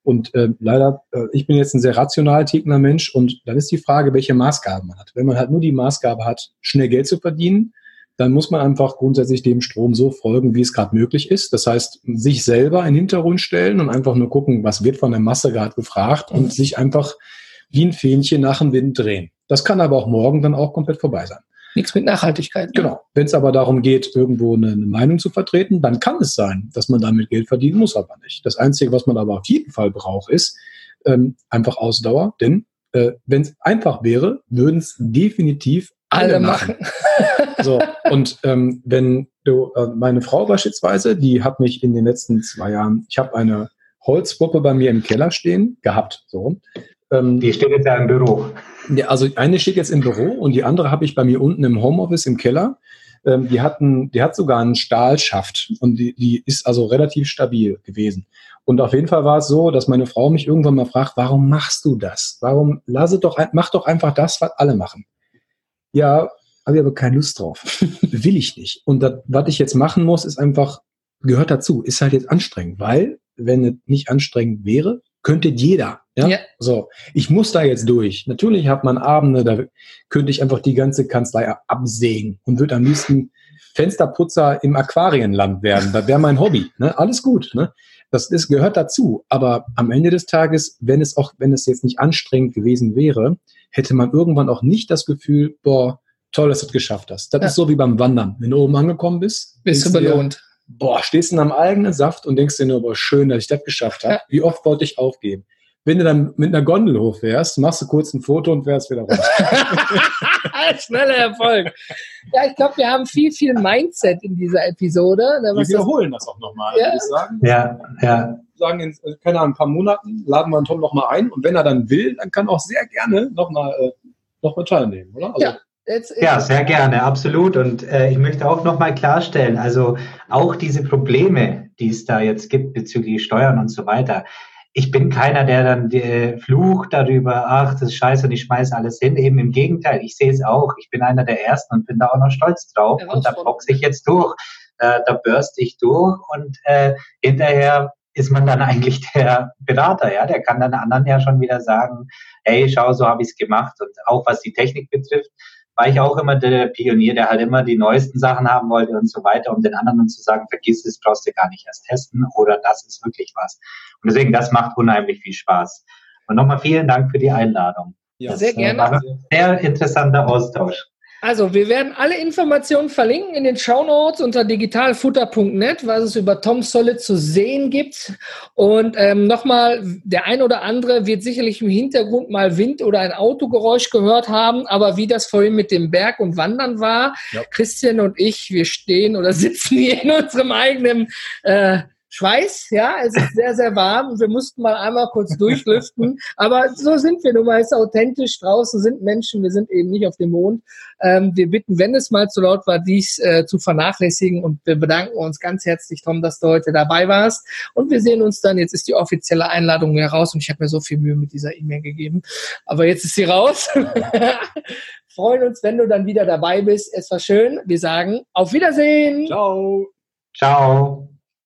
Und äh, leider, äh, ich bin jetzt ein sehr rational tickender Mensch und dann ist die Frage, welche Maßgaben man hat. Wenn man halt nur die Maßgabe hat, schnell Geld zu verdienen, dann muss man einfach grundsätzlich dem Strom so folgen, wie es gerade möglich ist. Das heißt, sich selber in den Hintergrund stellen und einfach nur gucken, was wird von der Masse gerade gefragt und sich einfach wie ein Fähnchen nach dem Wind drehen. Das kann aber auch morgen dann auch komplett vorbei sein. Nichts mit Nachhaltigkeit. Ne? Genau. Wenn es aber darum geht, irgendwo eine, eine, Meinung zu vertreten, dann kann es sein, dass man damit Geld verdienen muss, aber nicht. Das Einzige, was man aber auf jeden Fall braucht, ist ähm, einfach Ausdauer. Denn äh, wenn es einfach wäre, würden es definitiv alle, alle machen. machen. [laughs] so, und ähm, wenn du, äh, meine Frau beispielsweise, die hat mich in den letzten zwei Jahren, ich habe eine Holzpuppe bei mir im Keller stehen, gehabt, so. Ähm, die steht jetzt ja im Büro. Ja, also eine steht jetzt im Büro und die andere habe ich bei mir unten im Homeoffice im Keller. Ähm, die, hatten, die hat sogar einen Stahlschaft und die, die ist also relativ stabil gewesen. Und auf jeden Fall war es so, dass meine Frau mich irgendwann mal fragt, warum machst du das? Warum lasse doch, mach doch einfach das, was alle machen. Ja, habe ich aber keine Lust drauf. [laughs] Will ich nicht. Und das, was ich jetzt machen muss, ist einfach, gehört dazu, ist halt jetzt anstrengend, weil wenn es nicht anstrengend wäre, könnte jeder. Ja? ja? So, ich muss da jetzt durch. Natürlich hat man Abende, da könnte ich einfach die ganze Kanzlei absägen und würde am liebsten Fensterputzer im Aquarienland werden. Das wäre mein Hobby. Ne? Alles gut. Ne? Das ist, gehört dazu. Aber am Ende des Tages, wenn es auch, wenn es jetzt nicht anstrengend gewesen wäre, hätte man irgendwann auch nicht das Gefühl, boah, toll, dass du es geschafft hast. Das ja. ist so wie beim Wandern. Wenn du oben angekommen bist, bist du belohnt boah, stehst in einem eigenen Saft und denkst dir nur, boah, schön, dass ich das geschafft habe. Ja. Wie oft wollte ich aufgeben? Wenn du dann mit einer Gondel hochfährst, machst du kurz ein Foto und fährst wieder runter. [laughs] Schneller Erfolg. Ja, ich glaube, wir haben viel, viel Mindset in dieser Episode. Wir wiederholen das auch nochmal, ja. würde ich sagen. Ja, ja. sagen, in keine Ahnung, ein paar Monaten laden wir Tom nochmal ein und wenn er dann will, dann kann auch sehr gerne nochmal äh, noch mal teilnehmen, oder? Also, ja. Ja, sehr gerne, absolut. Und äh, ich möchte auch nochmal klarstellen, also auch diese Probleme, die es da jetzt gibt bezüglich Steuern und so weiter, ich bin keiner, der dann äh, flucht darüber, ach, das ist scheiße und ich schmeiße alles hin. Eben im Gegenteil, ich sehe es auch. Ich bin einer der Ersten und bin da auch noch stolz drauf. Und da boxe ich jetzt durch. Äh, da bürste ich durch und äh, hinterher ist man dann [laughs] eigentlich der Berater, ja. Der kann dann anderen ja schon wieder sagen, hey, schau, so habe ich es gemacht. Und auch was die Technik betrifft, war ich auch immer der Pionier, der halt immer die neuesten Sachen haben wollte und so weiter, um den anderen zu sagen, vergiss es, brauchst du gar nicht erst testen oder das ist wirklich was. Und deswegen, das macht unheimlich viel Spaß. Und nochmal vielen Dank für die Einladung. Ja, das sehr gerne. War ein sehr interessanter Austausch. Also, wir werden alle Informationen verlinken in den Show Notes unter digitalfutter.net, was es über Tom Solid zu sehen gibt. Und ähm, nochmal, der ein oder andere wird sicherlich im Hintergrund mal Wind oder ein Autogeräusch gehört haben, aber wie das vorhin mit dem Berg und Wandern war, ja. Christian und ich, wir stehen oder [laughs] sitzen hier in unserem eigenen äh, Schweiß, ja, es ist sehr, sehr warm. Wir mussten mal einmal kurz durchlüften. [laughs] Aber so sind wir nun mal, es ist authentisch. Draußen sind Menschen, wir sind eben nicht auf dem Mond. Ähm, wir bitten, wenn es mal zu laut war, dies äh, zu vernachlässigen. Und wir bedanken uns ganz herzlich, Tom, dass du heute dabei warst. Und wir sehen uns dann, jetzt ist die offizielle Einladung heraus und ich habe mir so viel Mühe mit dieser E-Mail gegeben. Aber jetzt ist sie raus. [laughs] Freuen uns, wenn du dann wieder dabei bist. Es war schön. Wir sagen auf Wiedersehen. Ciao. Ciao.